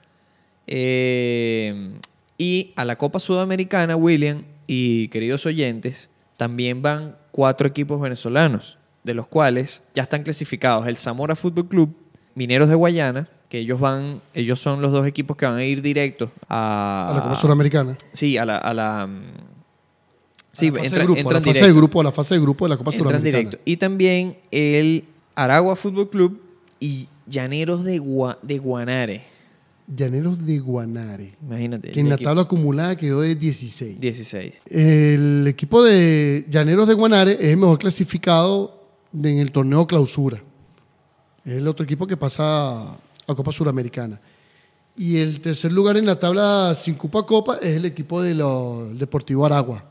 Eh, y a la Copa Sudamericana, William y queridos oyentes, también van cuatro equipos venezolanos, de los cuales ya están clasificados el Zamora Fútbol Club, Mineros de Guayana, que ellos van, ellos son los dos equipos que van a ir directos a, A la Copa Suramericana. Sí, a la, a la mm, sí, a la fase, entra- de, grupo, a la fase de grupo, a la fase de grupo de la Copa Entran Suramericana. directo. Y también el Aragua Fútbol Club y Llaneros de, Gua- de Guanare. Llaneros de Guanare, Imagínate. que en la equipo- tabla acumulada quedó de 16. 16. El equipo de Llaneros de Guanare es el mejor clasificado en el torneo clausura. Es el otro equipo que pasa a Copa Suramericana. Y el tercer lugar en la tabla sin Copa Copa es el equipo del Deportivo Aragua,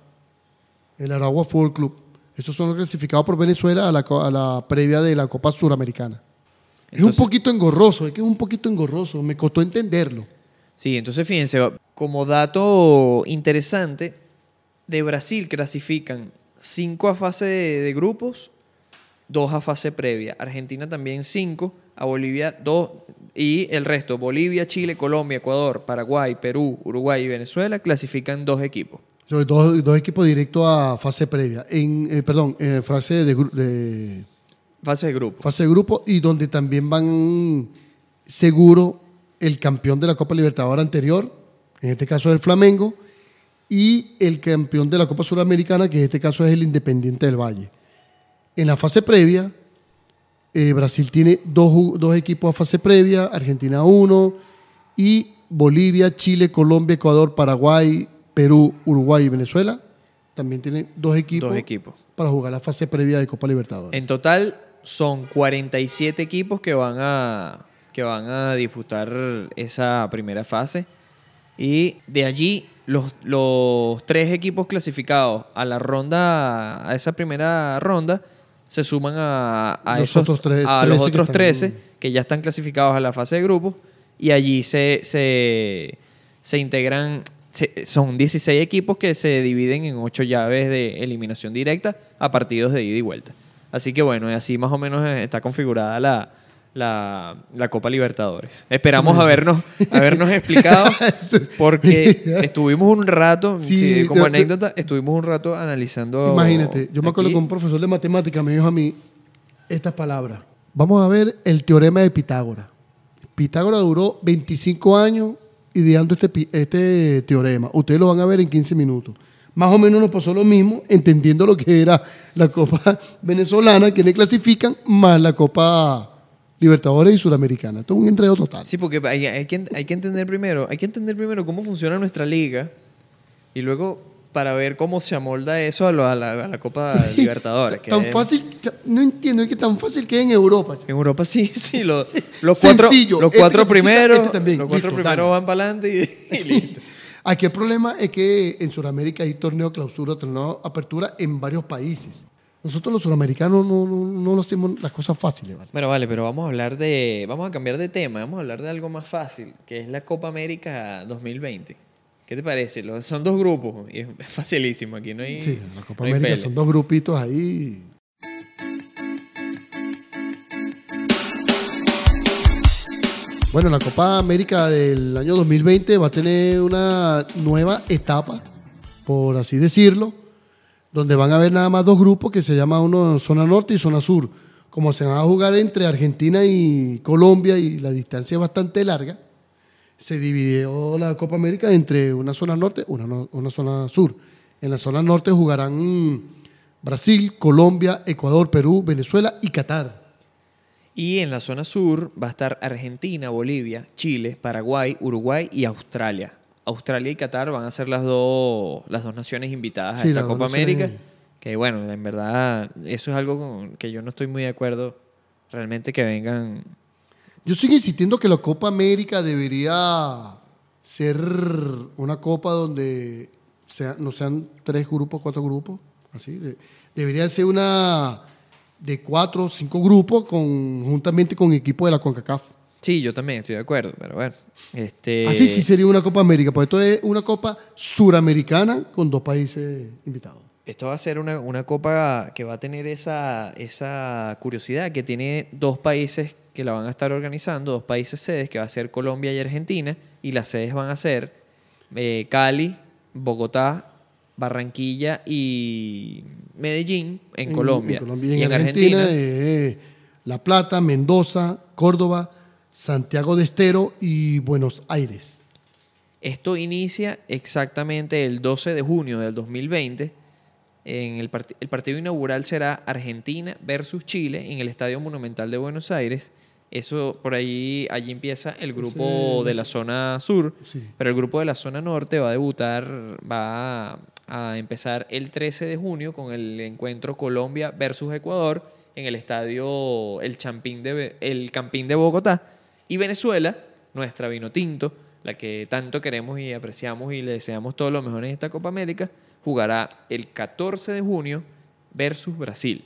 el Aragua Fútbol Club. Esos son los clasificados por Venezuela a la, a la previa de la Copa Suramericana. es un poquito engorroso, es que es un poquito engorroso, me costó entenderlo. Sí, entonces fíjense, como dato interesante, de Brasil clasifican 5 a fase de, de grupos, 2 a fase previa. Argentina también 5, a Bolivia 2 y el resto, Bolivia, Chile, Colombia, Ecuador, Paraguay, Perú, Uruguay y Venezuela clasifican dos equipos. Dos, dos equipos directos a fase previa. En, eh, perdón, en fase de, de Fase de grupo. fase de grupo y donde también van seguro el campeón de la Copa Libertadora anterior, en este caso es el Flamengo, y el campeón de la Copa Suramericana, que en este caso es el Independiente del Valle. En la fase previa, eh, Brasil tiene dos, dos equipos a fase previa, Argentina uno, y Bolivia, Chile, Colombia, Ecuador, Paraguay, Perú, Uruguay y Venezuela también tienen dos equipos, Dos equipos. para jugar la fase previa de Copa Libertadores. En total son 47 equipos que van a, que van a disputar esa primera fase. Y de allí, los, los tres equipos clasificados a la ronda, a esa primera ronda, se suman a, a Los esos- otros tres- a 13 los que otros están- 13 que ya están clasificados a la fase de grupos. Y allí se, se, se integran, se- son 16 equipos que se dividen en 8 llaves de eliminación directa a partidos de ida y vuelta. Así que bueno, así más o menos eh, está configurada la, la, la Copa Libertadores. Esperamos habernos, habernos explicado porque estuvimos un rato, Sí, sí, como anécdota, estuvimos un rato analizando. Imagínate, yo me acuerdo aquí. que un profesor de matemática me dijo a mí estas palabras. Vamos a ver el teorema de Pitágoras. Pitágoras duró 25 años ideando este, pi- este teorema. Ustedes lo van a ver en 15 minutos. Más o menos nos pasó lo mismo, entendiendo lo que era la Copa Venezolana, que le clasifican, más la Copa Libertadores y Suramericana. Esto es un enredo total. Sí, porque hay, hay que, hay que entender primero, hay que entender primero cómo funciona nuestra liga y luego para ver cómo se amolda eso a, lo- a la, a la Copa Libertadores. que tan es- fácil, no entiendo, es que tan fácil que es en Europa. En Europa sí, sí, lo- los cuatro, Sencillo. los Este cuatro clasifica, primeros, este los cuatro Listo, primeros dale. van para adelante y, y listo. Aquí el problema es que en Sudamérica hay torneo clausura, torneo apertura en varios países. Nosotros los sudamericanos no, no, no lo hacemos las cosas fáciles, ¿vale? Bueno, vale, pero vamos a hablar de, vamos a cambiar de tema, vamos a hablar de algo más fácil, que es la Copa América 2020. ¿Qué te parece? Los- son dos grupos y es facilísimo, aquí no hay Sí, la Copa no América son dos grupitos ahí. Bueno, la Copa América del año 2020 va a tener una nueva etapa por así decirlo, donde van a haber nada más dos grupos que se llama uno zona norte y zona sur. Como se van a jugar entre Argentina y Colombia y la distancia es bastante larga, se dividió la Copa América entre una zona norte y una, una zona sur. En la zona norte jugarán Brasil, Colombia, Ecuador, Perú, Venezuela y Qatar. Y en la zona sur va a estar Argentina, Bolivia, Chile, Paraguay, Uruguay y Australia. Australia y Qatar van a ser las dos, las dos naciones invitadas Sí, a esta Copa. América. Que bueno, en verdad, eso es algo con que yo no estoy muy de acuerdo. Realmente que vengan. Yo sigo insistiendo que la Copa América debería ser una copa donde sea- no sean tres grupos, cuatro grupos. Así. de- debería ser una de cuatro o cinco grupos conjuntamente con equipos de la CONCACAF. Sí, yo también estoy de acuerdo, pero bueno. Este, Así sí sería una Copa América, porque esto es una Copa suramericana con dos países invitados. Esto va a ser una, una copa que va a tener esa, esa curiosidad que tiene dos países que la van a estar organizando, dos países sedes, que va a ser Colombia y Argentina, y las sedes van a ser eh, Cali, Bogotá, Barranquilla y Medellín en, Colombia. Y en, Argentina, eh, La Plata, Mendoza, Córdoba, Santiago de Estero y Buenos Aires. Esto inicia exactamente el 12 de junio del 2020. En el, part- el partido inaugural será Argentina versus Chile en el Estadio Monumental de Buenos Aires. Eso por ahí, allí empieza el grupo Sí. de la zona sur, Sí. pero el grupo de la zona norte va a debutar, va a, a empezar el 13 de junio con el encuentro Colombia versus Ecuador en el estadio El Champín de, el Campín de Bogotá. Y Venezuela, nuestra vino tinto, la que tanto queremos y apreciamos y le deseamos todo lo mejor en esta Copa América, jugará el 14 de junio versus Brasil.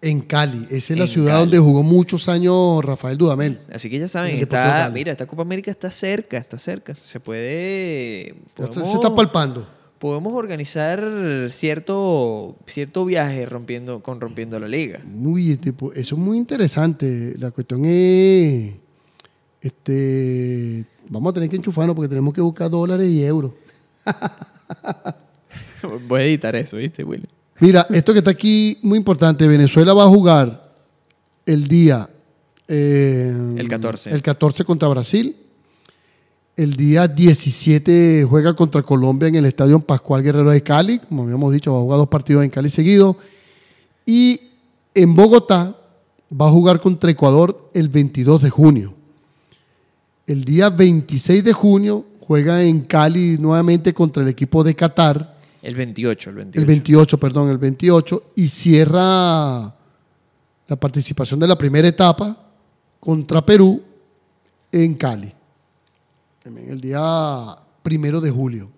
En Cali. Esa es la En ciudad Cali. donde jugó muchos años Rafael Dudamel. Así que ya saben, está, mira, esta Copa América está cerca, está cerca. Se puede... Se- podemos- se está palpando. podemos organizar cierto, cierto viaje rompiendo, con Rompiendo la Liga. Muy, tipo, eso es muy interesante. La cuestión es, este, vamos a tener que enchufarnos porque tenemos que buscar dólares y euros. Voy a editar eso, ¿viste, Willy? Mira, esto que está aquí, muy importante. Venezuela va a jugar el día... eh, El 14. El 14 contra Brasil. El día 17 juega contra Colombia en el Estadio Pascual Guerrero de Cali. Como habíamos dicho, va a jugar dos partidos en Cali seguidos. Y en Bogotá va a jugar contra Ecuador el 22 de junio. El día 26 de junio juega en Cali nuevamente contra el equipo de Qatar. El 28, el 28. El 28, perdón, el 28. Y cierra la participación de la primera etapa contra Perú en Cali. También El día primero de julio.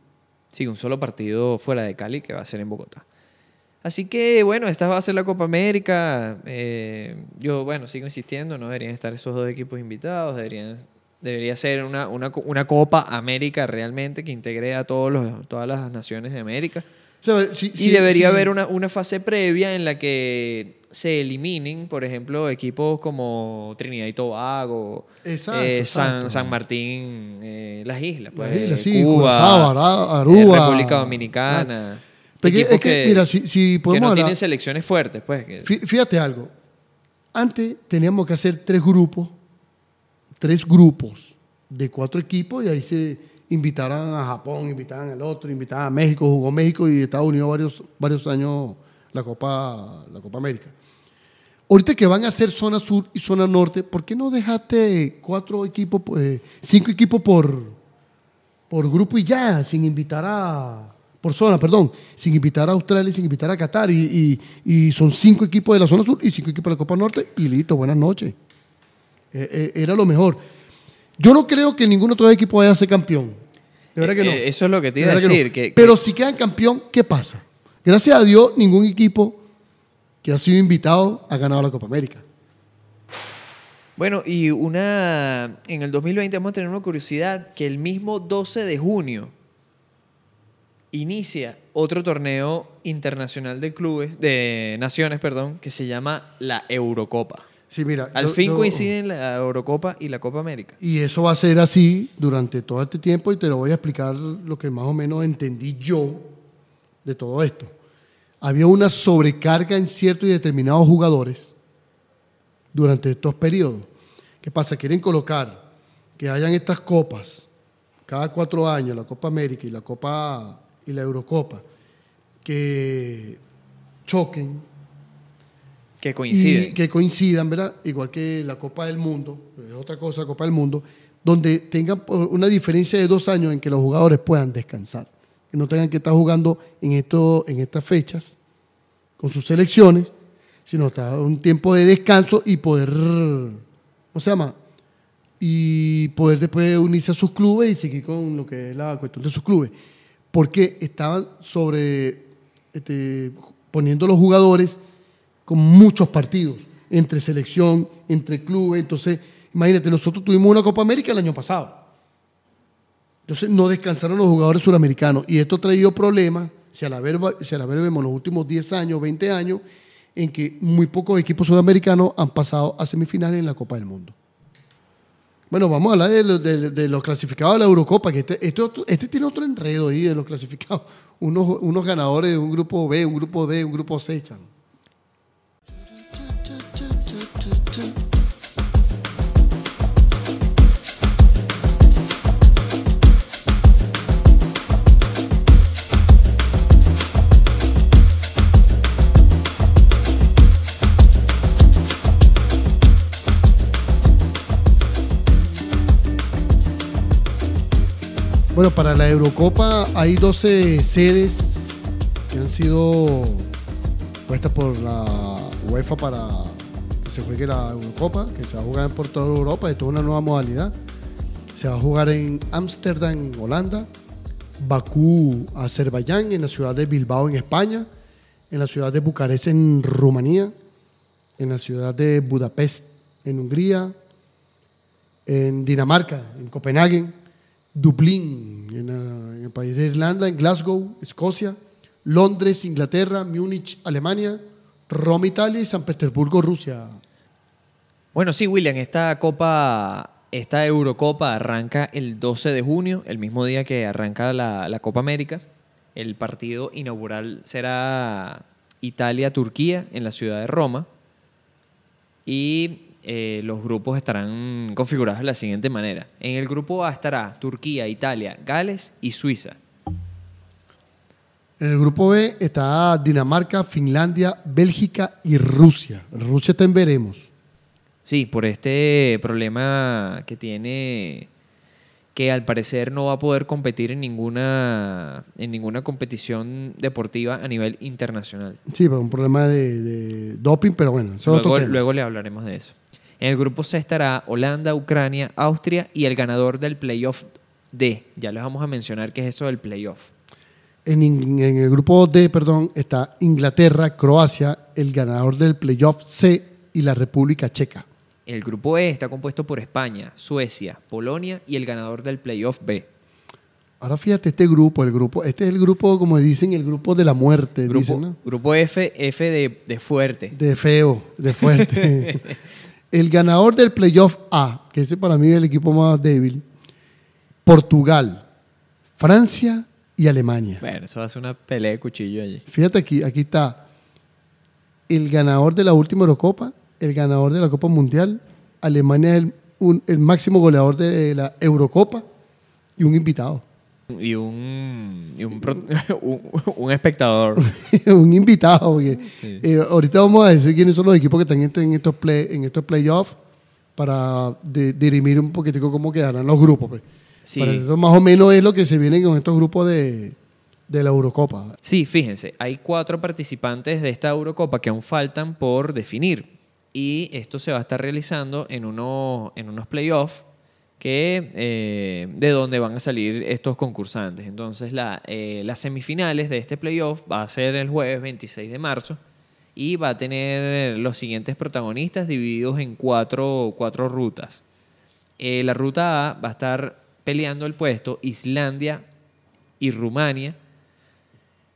Sí, un solo partido fuera de Cali que va a ser en Bogotá. Así que, bueno, esta va a ser la Copa América. Eh, yo, bueno, sigo insistiendo, no deberían estar esos dos equipos invitados. Deberían, debería ser una, una, una Copa América realmente que integre a todos los, todas las naciones de América. O sea, sí- Y sí- debería sí. haber una, una fase previa en la que se eliminen, por ejemplo, equipos como Trinidad y Tobago, Exacto, eh, San, exacto. San Martín, eh, las islas, pues, Las islas, eh, sí, Cuba, Curazao, eh, Aruba. República Dominicana. Porque es que, mira, si, si que podemos no hablar- tienen selecciones fuertes, pues. que- Fí- Fíjate algo. Antes teníamos que hacer tres grupos, tres grupos de cuatro equipos y ahí se invitaran a Japón, invitaban al otro, invitaban a México, jugó México y Estados Unidos varios, varios años la Copa, la Copa América. Ahorita que van a hacer zona sur y zona norte, ¿por qué no dejaste cuatro equipos, pues, cinco equipos por, por grupo y ya, sin invitar a. Por zona, perdón, sin invitar a Australia sin invitar a Qatar. Y, y- y son cinco equipos de la zona sur y cinco equipos de la Copa Norte y listo, buenas noches. Eh, eh, era lo mejor. Yo no creo que ningún otro equipo vaya a ser campeón. De verdad que no. Eh, eso es lo que te iba a que no. decir. que- Pero que- si quedan campeón, ¿qué pasa? Gracias a Dios, ningún equipo que ha sido invitado ha ganado la Copa América. Bueno, y una. En el 2020 vamos a tener una curiosidad que el mismo 12 de junio inicia otro torneo internacional de clubes, de naciones, perdón, que se llama la Eurocopa. Sí, mira. Al yo- fin yo- coinciden la Eurocopa y la Copa América. Y eso va a ser así durante todo este tiempo y te lo voy a explicar lo que más o menos entendí yo de todo esto. Había una sobrecarga en ciertos y determinados jugadores durante estos periodos. ¿Qué pasa? Quieren colocar que hayan estas copas cada cuatro años, la Copa América y la Copa y la Eurocopa, que choquen Que coincide. y que coincidan, ¿verdad? Igual que la Copa del Mundo, es otra cosa, la Copa del Mundo, donde tengan una diferencia de dos años en que los jugadores puedan descansar, que no tengan que estar jugando en, esto, en estas fechas con sus selecciones, sino estar un tiempo de descanso y poder, ¿cómo se llama? Y poder después unirse a sus clubes y seguir con lo que es la cuestión de sus clubes. Porque estaban sobre, este, poniendo los jugadores con muchos partidos, entre selección, entre clubes. Entonces, imagínate, nosotros tuvimos una Copa América el año pasado. Entonces, no descansaron los jugadores suramericanos. Y esto ha traído problemas, si a la ver, si la vemos los últimos 10 años, 20 años, en que muy pocos equipos suramericanos han pasado a semifinales en la Copa del Mundo. Bueno, vamos a hablar de, lo- de- de los clasificados de la Eurocopa, que este, este, este tiene otro enredo ahí de los clasificados. Unos, unos ganadores de un grupo B, un grupo D, un grupo C, chamo. Bueno, para la Eurocopa hay 12 sedes que han sido puestas por la UEFA para que se juegue la Eurocopa, que se va a jugar por toda Europa, esto es una nueva modalidad. Se va a jugar en Ámsterdam, Holanda, Bakú, Azerbaiyán, en la ciudad de Bilbao, en España, en la ciudad de Bucarest, en Rumanía, en la ciudad de Budapest, en Hungría, en Dinamarca, en Copenhague, Dublín, en, eh, en el país de Irlanda, en Glasgow, Escocia, Londres, Inglaterra, Múnich, Alemania, Roma, Italia y San Petersburgo, Rusia. Bueno, sí, William, esta Copa, esta Eurocopa arranca el 12 de junio, el mismo día que arranca la, la Copa América. El partido inaugural será Italia-Turquía en la ciudad de Roma. Y eh, los grupos estarán configurados de la siguiente manera. En el grupo A estará Turquía, Italia, Gales y Suiza. En el grupo B está Dinamarca, Finlandia, Bélgica y Rusia. Rusia está en veremos. Sí, por este problema que tiene, que al parecer no va a poder competir en ninguna, en ninguna competición deportiva a nivel internacional. Sí, por un problema de, de doping, pero bueno, eso es otro tema. luego le hablaremos de eso. En el grupo C estará Holanda, Ucrania, Austria y el ganador del playoff D. Ya les vamos a mencionar qué es eso del playoff. En, en el grupo D, perdón, está Inglaterra, Croacia, el ganador del playoff C y la República Checa. El grupo E está compuesto por España, Suecia, Polonia y el ganador del playoff B. Ahora fíjate este grupo, el grupo, este es el grupo, como dicen, el grupo de la muerte, Grupo, dicen, ¿no? grupo F, F de, de fuerte. De feo, de fuerte. el ganador del playoff A, que ese para mí es el equipo más débil, Portugal, Francia y Alemania. Bueno, eso ser una pelea de cuchillo allí. Fíjate aquí, aquí está el ganador de la última Eurocopa, el ganador de la Copa Mundial, Alemania es el, un- el máximo goleador de la Eurocopa y un invitado. Y un, y un, pro- un, un espectador. un invitado, porque eh, ahorita vamos a decir quiénes son los equipos que están en, en estos play, en estos playoffs para de- dirimir un poquitico cómo quedarán los grupos. pues. Sí. Para eso más o menos es lo que se viene con estos grupos de, de la Eurocopa. Sí, fíjense, hay cuatro participantes de esta Eurocopa que aún faltan por definir. Y esto se va a estar realizando en, uno, en unos playoffs que, eh, de donde van a salir estos concursantes. Entonces, la, eh, las semifinales de este playoff va a ser el jueves 26 de marzo y va a tener los siguientes protagonistas divididos en cuatro, cuatro rutas. Eh, la ruta A va a estar peleando el puesto Islandia y Rumania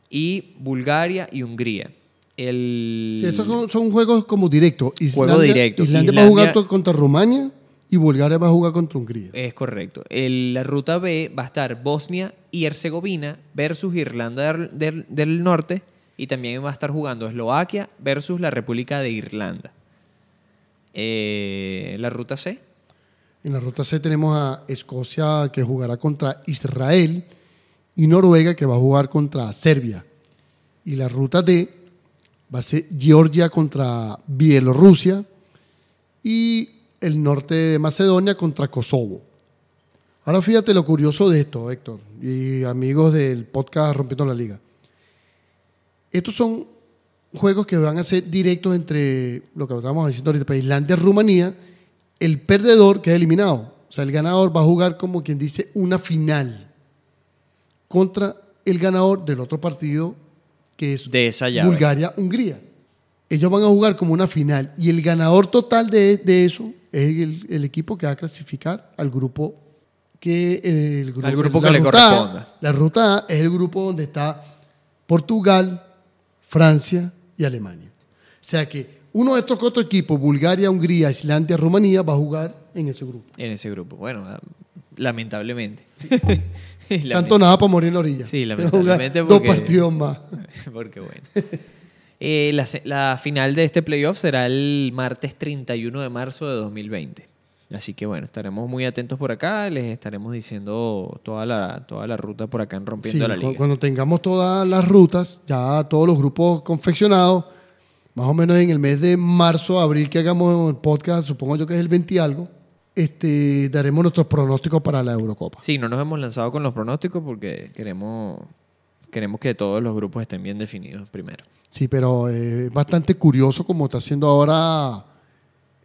y Bulgaria y Hungría. El... Sí, estos son, son juegos como directos. Juego directo. Islandia va a jugar contra Rumania y Bulgaria va a jugar contra Hungría. Es correcto. El- la ruta B va a estar Bosnia y Herzegovina versus Irlanda del, del- del Norte y también va a estar jugando Eslovaquia versus la República de Irlanda. Eh, la ruta C, En la ruta C tenemos a Escocia que jugará contra Israel y Noruega que va a jugar contra Serbia. Y la ruta D va a ser Georgia contra Bielorrusia y el norte de Macedonia contra Kosovo. Ahora fíjate lo curioso de esto, Héctor, y amigos del podcast Rompiendo la Liga. Estos son juegos que van a ser directos entre lo que estábamos diciendo ahorita, pues, Islandia y Rumanía. El perdedor queda eliminado. O sea, el ganador va a jugar como quien dice una final contra el ganador del otro partido que es De esa. Bulgaria-Hungría. Ellos van a jugar como una final y el ganador total de, de eso es el, el equipo que va a clasificar al grupo que eh, el grupo, Al grupo que le corresponda. la ruta A es el grupo donde está Portugal, Francia y Alemania. O sea que uno de estos cuatro equipos, Bulgaria, Hungría, Islandia, Rumanía, va a jugar en ese grupo. en ese grupo. Bueno, ah, lamentablemente. Tanto nada para morir en la orilla. Sí, lamentablemente Dos partidos más. Porque bueno. Eh, la, final de este playoff será el martes 31 de marzo de 2020. Así que bueno, estaremos muy atentos por acá. Les estaremos diciendo toda la, toda la ruta por acá en Rompiendo Sí, la Liga. Cuando tengamos todas las rutas, ya todos los grupos confeccionados, más o menos en el mes de marzo, abril, que hagamos el podcast, supongo yo que es el 20 y algo, este, daremos nuestros pronósticos para la Eurocopa. Sí, no nos hemos lanzado con los pronósticos porque queremos, queremos que todos los grupos estén bien definidos primero. Sí, pero eh, es bastante curioso como está haciendo ahora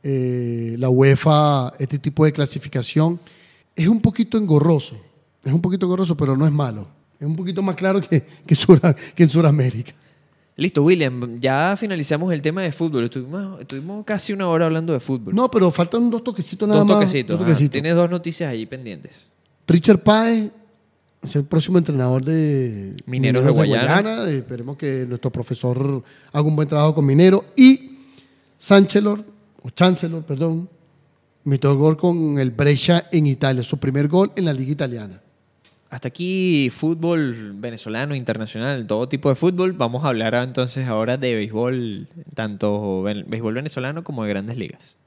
eh, la UEFA este tipo de clasificación. Es un poquito engorroso, es un poquito engorroso, pero no es malo. Es un poquito más claro que, que, en Sudamérica. Listo, William, ya finalizamos el tema de fútbol. Estuvimos, estuvimos casi una hora hablando de fútbol. No, pero faltan dos toquecitos nada dos más. dos toquecitos. Tienes dos noticias ahí pendientes. Richard Páez es el próximo entrenador de Mineros de Guayana. Eh, Esperemos que nuestro profesor haga un buen trabajo con Minero. Y Chancellor, o Chancellor, perdón, metió el gol con el Brescia en Italia, su primer gol en la liga italiana. Hasta aquí fútbol venezolano, internacional, todo tipo de fútbol. Vamos a hablar entonces ahora de béisbol, tanto béisbol venezolano como de grandes ligas.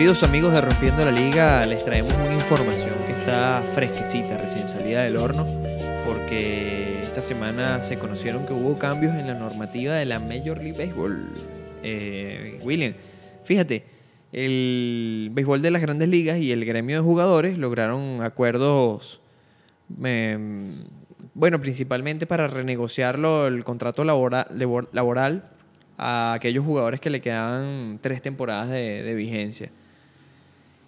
Queridos amigos de Rompiendo la Liga, les traemos una información que está fresquecita, recién salida del horno, porque esta semana se conocieron que hubo cambios en la normativa de la Major League Baseball. Eh, William, fíjate, el béisbol de las grandes ligas y el gremio de jugadores lograron acuerdos, em, bueno, principalmente para renegociarlo el contrato labora- labor- laboral a aquellos jugadores que le quedaban tres temporadas de, de vigencia.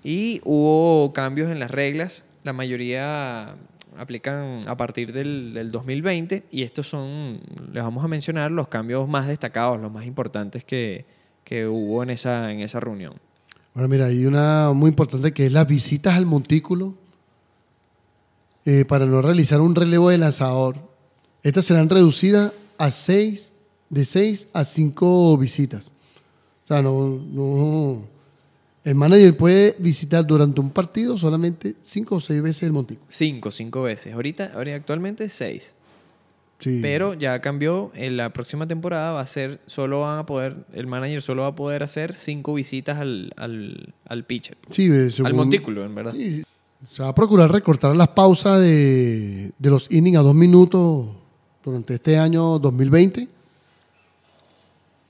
Y hubo cambios en las reglas, la mayoría aplican a partir del, del 2020 y estos son, les vamos a mencionar los cambios más destacados, los más importantes que, que hubo en esa, en esa reunión. Bueno, mira, hay una muy importante que es las visitas al montículo eh, para no realizar un relevo de lanzador. Estas serán reducidas a seis, de 6 a 5 visitas. O sea, no, no- el manager puede visitar durante un partido solamente 5 o 6 veces el montículo. Cinco, cinco veces. Ahorita, ahorita actualmente seis. Sí. Pero ya cambió. En la próxima temporada va a ser, solo van a poder, el manager solo va a poder hacer cinco visitas al, al, al pitcher. Sí, eh, Al según- montículo, en verdad. Sí, sí. Se va a procurar recortar las pausas de, de los innings a dos minutos durante este año 2020.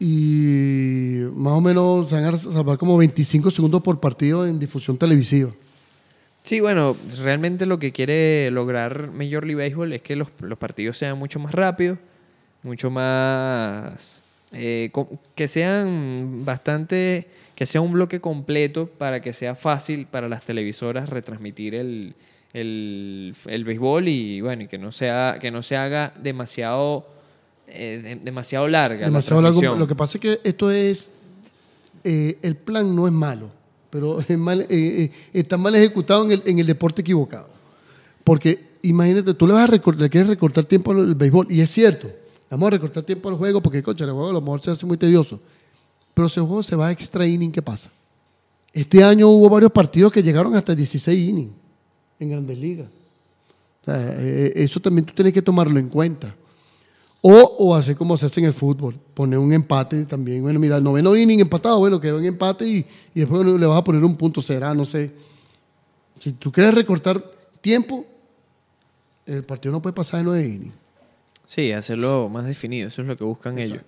Y más o menos se van a salvar como 25 segundos por partido en difusión televisiva. Sí, bueno, realmente lo que quiere lograr Major League Baseball es que los, partidos sean mucho más rápidos, mucho más... eh, que sean bastante... que sea un bloque completo para que sea fácil para las televisoras retransmitir el, el, el béisbol y bueno, y que no, sea, que no se haga demasiado, eh, de- demasiado larga. la largo. Lo que pasa es que esto es eh, el plan no es malo, pero es mal, eh, está mal ejecutado en el, en el deporte equivocado. Porque imagínate, tú le vas a recortar, le quieres recortar tiempo al béisbol, y es cierto, vamos a recortar tiempo al juego porque, coche, el juego a lo mejor se hace muy tedioso. Pero ese juego se va a extra inning, ¿qué pasa? Este año hubo varios partidos que llegaron hasta 16 innings en grandes ligas. O sea, eso también tú tienes que tomarlo en cuenta. O, hacer como se hace en el fútbol, poner un empate también. Bueno, mira, el noveno inning empatado, bueno, quedó en empate y, y después le vas a poner un punto, será, no sé. Si tú quieres recortar tiempo, el partido no puede pasar de nueve innings. Sí, hacerlo más definido, eso es lo que buscan ellos.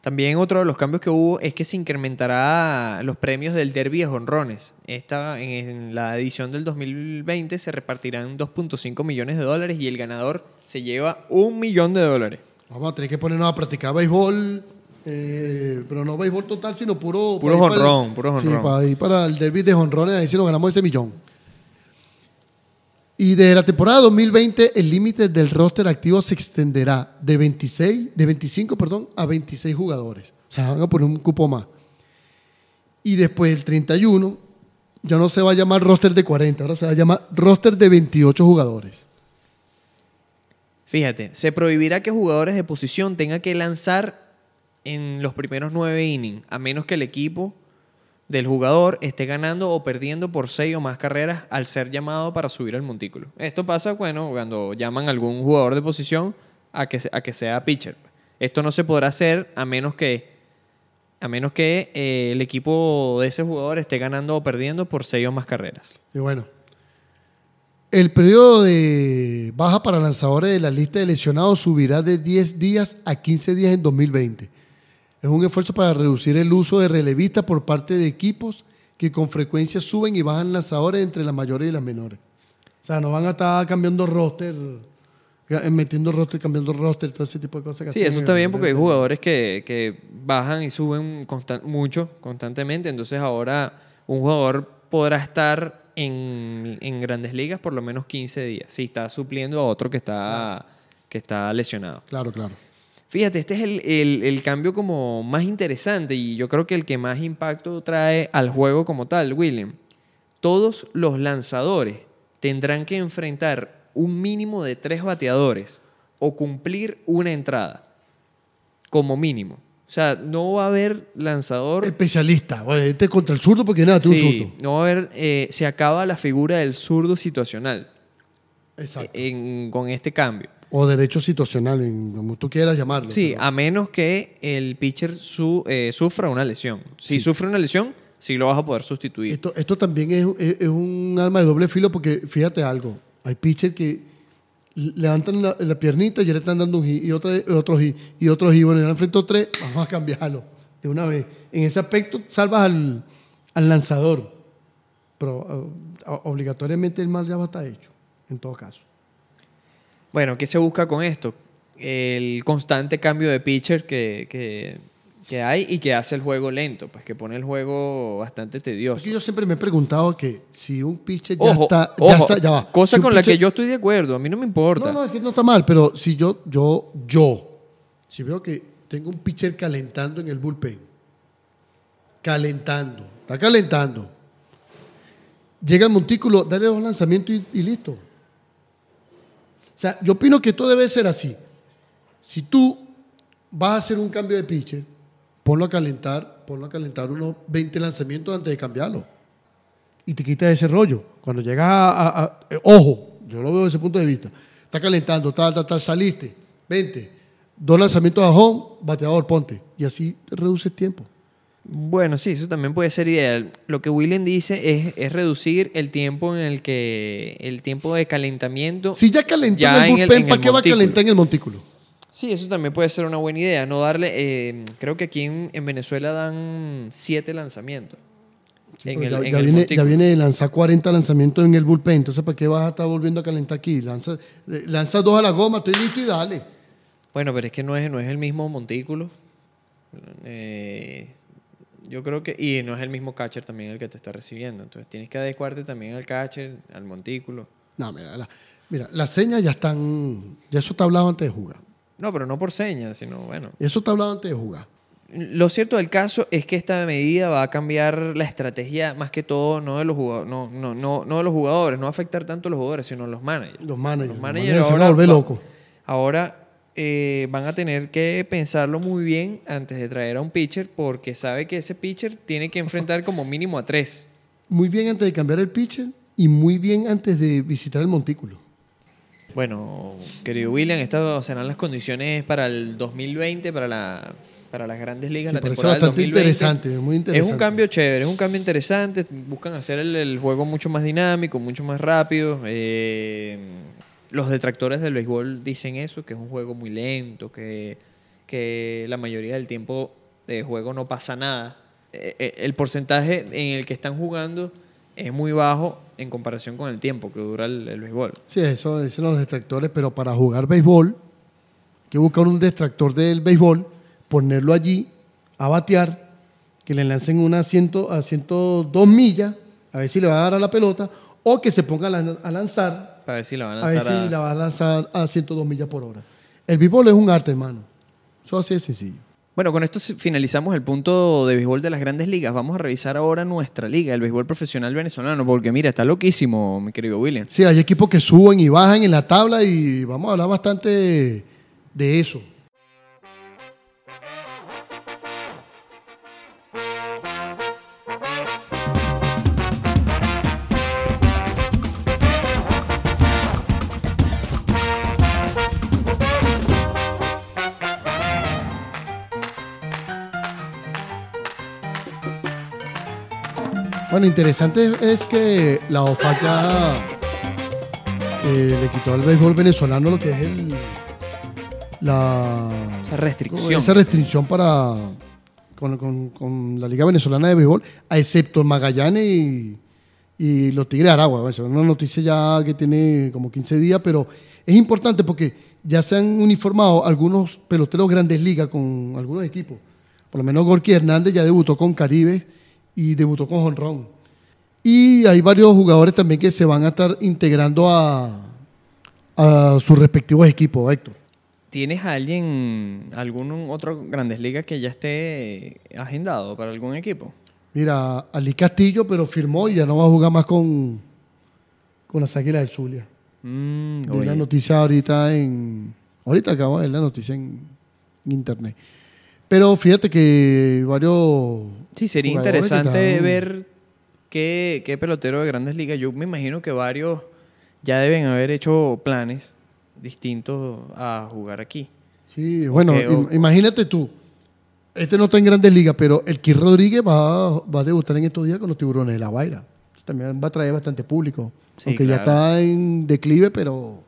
También otro de los cambios que hubo es que se incrementará los premios del derby de jonrones. Esta, en la edición del 2020 se repartirán 2.5 millones de dólares y el ganador se lleva un millón de dólares. Vamos a tener que ponernos a practicar béisbol, eh, pero no béisbol total, sino puro... Puro jonrón, puro Sí, jonrón. para ir para el derby de jonrones, ahí sí nos ganamos ese millón. Y de la temporada 2020, el límite del roster activo se extenderá de 26, de 25, perdón, a 26 jugadores. O sea, van a poner un cupo más. Y después el 31, ya no se va a llamar roster de 40, ahora se va a llamar roster de 28 jugadores. Fíjate, se prohibirá que jugadores de posición tengan que lanzar en los primeros nueve innings, a menos que el equipo del jugador esté ganando o perdiendo por seis o más carreras al ser llamado para subir al montículo. Esto pasa, bueno, cuando llaman a algún jugador de posición a que, a que sea pitcher. Esto no se podrá hacer a menos que, a menos que eh, el equipo de ese jugador esté ganando o perdiendo por seis o más carreras. Y bueno, el periodo de baja para lanzadores de la lista de lesionados subirá de 10 días a 15 días en 2020. Es un esfuerzo para reducir el uso de relevistas por parte de equipos que con frecuencia suben y bajan lanzadores entre las mayores y las menores. O sea, no van a estar cambiando roster, eh, metiendo roster, cambiando roster, todo ese tipo de cosas. que Sí, eso está bien porque hay jugadores que, que bajan y suben mucho, constantemente. Entonces ahora un jugador podrá estar en, en grandes ligas por lo menos 15 días. Si está supliendo a otro que está, que está lesionado. Claro, claro. Fíjate, este es el, el- el cambio como más interesante y yo creo que el que más impacto trae al juego como tal, William. Todos los lanzadores tendrán que enfrentar un mínimo de tres bateadores o cumplir una entrada, como mínimo. O sea, no va a haber lanzador... Especialista. Bueno, este contra el zurdo porque nada, tiene un Sí, zurdo. no va a haber... eh, se acaba la figura del zurdo situacional Exacto. en- con este cambio. O derecho situacional, en- como tú quieras llamarlo. Sí, pero- a menos que el pitcher su- eh, sufra una lesión. Si Sí. sufre una lesión, sí lo vas a poder sustituir. Esto, esto también es, es- es un arma de doble filo porque fíjate algo, hay pitchers que levantan la, piernita y ya le están dando un hit y otro hit y otro hit. Bueno, ya enfrentó tres, vamos a cambiarlo de una vez. En ese aspecto salvas al, al lanzador, pero eh, obligatoriamente el mal ya va a estar hecho, en todo caso. Bueno, ¿qué se busca con esto? El constante cambio de pitcher que, que- que hay y que hace el juego lento, pues que pone el juego bastante tedioso. Porque yo siempre me he preguntado que si un pitcher ya Ojo, está, ya está, ya va. cosa Si con la que yo estoy de acuerdo, a mí no me importa. No, no, es que no está mal, pero si yo, yo, yo, si veo que tengo un pitcher calentando en el bullpen, calentando, está calentando, llega el montículo, dale dos lanzamientos y, y listo. O sea, yo opino que esto debe ser así. Si tú vas a hacer un cambio de pitcher, ponlo a calentar, ponlo a calentar unos 20 lanzamientos antes de cambiarlo y te quitas ese rollo. Cuando llegas a, a- a- eh, ojo, yo lo veo desde ese punto de vista, está calentando, tal, tal, tal, saliste, vente, dos lanzamientos a home, bateador, ponte, y así reduces tiempo. Bueno, sí, eso también puede ser ideal. Lo que William dice es, es reducir el tiempo en el que el tiempo de calentamiento. Si ya calentó Ya en en el bullpen, en ¿para qué va a calentar en el montículo? Sí, eso también puede ser una buena idea. No darle. eh, creo que aquí en, en Venezuela dan siete lanzamientos. Sí, en pero el- ya, en ya el viene, ya viene de lanzar 40 lanzamientos en el bullpen, entonces ¿para qué vas a estar volviendo a calentar aquí? Lanza, eh, lanza dos a la goma, estoy listo y dale. Bueno, pero es que no es, no es el mismo montículo. Eh, yo creo que. Y no es el mismo catcher también el que te está recibiendo. Entonces tienes que adecuarte también al catcher, al montículo. No, mira, la- mira, las señas ya están, ya eso está hablado antes de jugar. No, pero no por señas, sino bueno. Eso está hablado antes de jugar. Lo cierto del caso es que esta medida va a cambiar la estrategia más que todo, no de los jugadores, no, no, no, no de los jugadores, no va a afectar tanto a los jugadores, sino a los managers. Los managers. Los Los managers managers se van ahora a volver va- locos. Ahora eh, van a tener que pensarlo muy bien antes de traer a un pitcher porque sabe que ese pitcher tiene que enfrentar como mínimo a tres. Muy bien antes de cambiar el pitcher y muy bien antes de visitar el montículo. Bueno, querido William, estas serán las condiciones para el 2020, para, la, para las grandes ligas, Sí, la temporada del bastante 2020. interesante, muy interesante. Es un cambio chévere, es un cambio interesante. Buscan hacer el, el juego mucho más dinámico, mucho más rápido. Eh, los detractores del béisbol dicen eso, que es un juego muy lento, que, que la mayoría del tiempo de juego no pasa nada. Eh, eh, el porcentaje en el que están jugando es muy bajo en comparación con el tiempo que dura el, el béisbol. Sí, eso dicen los detractores, pero para jugar béisbol, hay que buscar un detractor del béisbol, ponerlo allí a batear, que le lancen una 100 a 102 millas, a ver si le va a dar a la pelota, o que se ponga a lan- a lanzar, Para ver si la van a a ver si a- la va a lanzar a 102 millas por hora. El béisbol es un arte, hermano. Eso así de sencillo. Bueno, con esto finalizamos el punto de béisbol de las grandes ligas. Vamos a revisar ahora nuestra liga, el béisbol profesional venezolano, porque mira, está loquísimo, mi querido William. Sí, hay equipos que suben y bajan en la tabla y vamos a hablar bastante de eso. Bueno, interesante es que la OFAC ya eh, le quitó al béisbol venezolano lo que es el, la, Esa restricción. esa restricción para con, con- con la Liga Venezolana de Béisbol, a excepto Magallanes y, y los Tigres de Aragua. Es una noticia ya que tiene como 15 días, pero es importante porque ya se han uniformado algunos peloteros grandes ligas con algunos equipos. Por lo menos Gorky Hernández ya debutó con Caribe y debutó con Honrón. Y hay varios jugadores también que se van a estar integrando a, a sus respectivos equipos, Héctor. ¿Tienes a alguien, algún otro grandes ligas que ya esté agendado para algún equipo? Mira, Ali Castillo, pero firmó y ya no va a jugar más con, con las Águilas del Zulia. Mm, la noticia ahorita en. Ahorita acabo de ver la noticia en internet. Pero fíjate que varios. Sí, sería interesante están- ver qué, qué pelotero de grandes ligas. Yo me imagino que varios ya deben haber hecho planes distintos a jugar aquí. Sí, bueno, im- imagínate tú. Este no está en grandes ligas, pero el Kir Rodríguez va, va a debutar en estos días con los tiburones de la Guaira. También va a traer bastante público. Sí, aunque ya está en declive, pero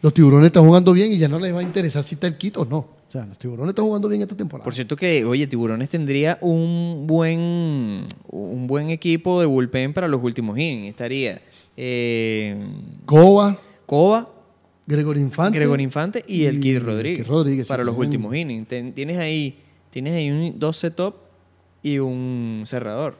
los tiburones están jugando bien y ya no les va a interesar si está el Quito o no. O sea, los tiburones están jugando bien esta temporada. Por cierto que, oye, Tiburones tendría un buen, un buen equipo de bullpen para los últimos innings. Estaría eh, Coba, Cova, Gregor Infante. Gregor Infante y, el y Kid el Rodríguez, Kid Rodríguez, para los últimos innings. Ten- tienes ahí, tienes ahí un 12 top y un cerrador.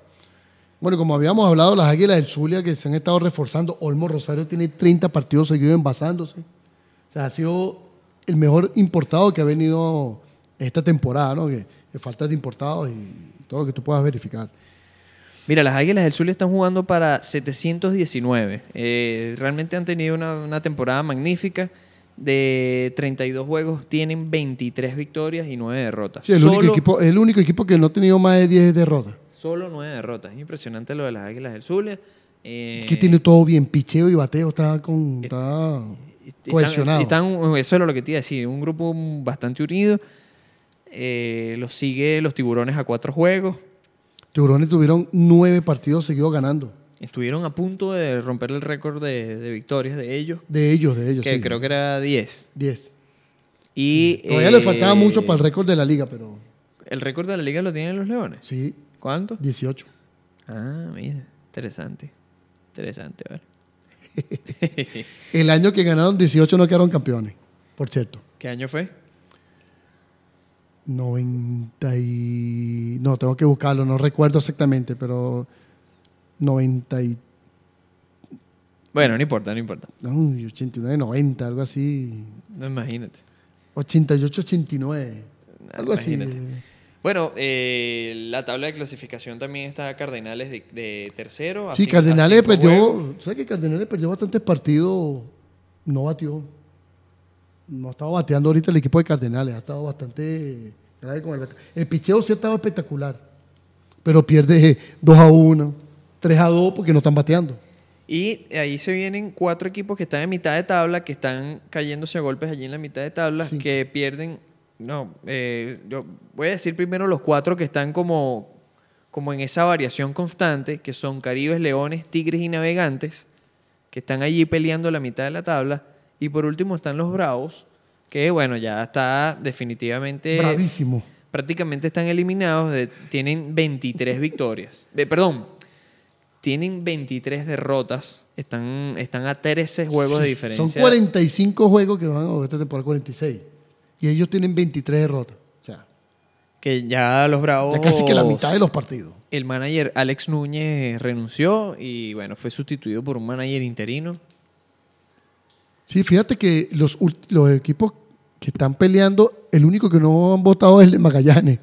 Bueno, como habíamos hablado, las Águilas del Zulia que se han estado reforzando. Olmo Rosario tiene 30 partidos seguidos envasándose. O sea, ha sido el mejor importado que ha venido esta temporada, ¿no? Que, que falta de importados y todo lo que tú puedas verificar. Mira, las Águilas del Zulia están jugando para 719. Eh, realmente han tenido una, una temporada magnífica. De 32 juegos tienen 23 victorias y 9 derrotas. Sí, el, Solo- único equipo, el único equipo que no ha tenido más de 10 derrotas. Solo 9 derrotas. Es impresionante lo de las Águilas del Zulia. Eh, que tiene todo bien, picheo y bateo, está, con, está están- cohesionado. están- eso era lo que te iba a decir. Un grupo bastante unido. Eh, los sigue los tiburones a cuatro juegos. Tiburones tuvieron nueve partidos seguidos ganando. Estuvieron a punto de romper el récord de, de victorias de ellos, De ellos, de ellos. que sí. creo que era 10. 10. Y, Todavía le eh, faltaba mucho para el récord de la liga, pero El récord de la liga lo tienen los Leones. sí, ¿Cuánto? 18. Ah, mira, interesante. Interesante, ¿vale? El año que ganaron 18 no quedaron campeones, por cierto. ¿Qué año fue? 90 y... No, tengo que buscarlo, no recuerdo exactamente, pero 90 y... Bueno, no importa, no importa. No, 89, 90, algo así. No, imagínate. 88, 89. Algo así. Bueno, eh, la tabla de clasificación también está Cardenales de, de tercero. a Sí, Cardenales perdió. ¿Sabes que Cardenales perdió bastantes partidos? No batió. No ha estado bateando ahorita el equipo de Cardenales. Ha estado bastante. grave con el, el picheo sí ha estado espectacular. Pero pierde 2 a 1, 3 a 2 porque no están bateando. Y ahí se vienen cuatro equipos que están en mitad de tabla, que están cayéndose a golpes allí en la mitad de tabla, Sí. que pierden. No, eh, yo voy a decir primero los cuatro que están como, como en esa variación constante, que son Caribes, Leones, Tigres y Navegantes, que están allí peleando la mitad de la tabla. Y por último están los Bravos, que bueno, ya está definitivamente Bravísimo. prácticamente están eliminados, de- tienen 23 victorias. Eh, perdón, tienen 23 derrotas, están, están a 13 juegos de diferencia. Son 45 juegos que van a esta temporada 46. Y ellos tienen 23 derrotas. O sea, Que ya los Bravos... ya casi que la mitad de los partidos. El manager Alex Núñez renunció y bueno, fue sustituido por un manager interino. Sí, fíjate que los, los equipos que están peleando, el único que no han votado es el Magallanes.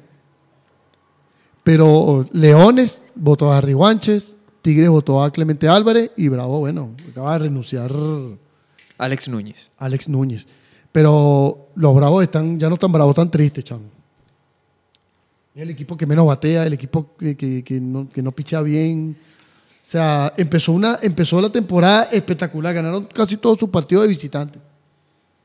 Pero Leones votó a Rihuanches, Tigres votó a Clemente Álvarez y Bravo, bueno, acaba de renunciar Alex Núñez. Alex Núñez. Pero los Bravos están, ya no están bravos, están tristes, chamo. Es el equipo que menos batea, el equipo que, que- que no, que no picha bien. O sea, empezó, una, empezó la temporada espectacular, ganaron casi todos sus partidos de visitante.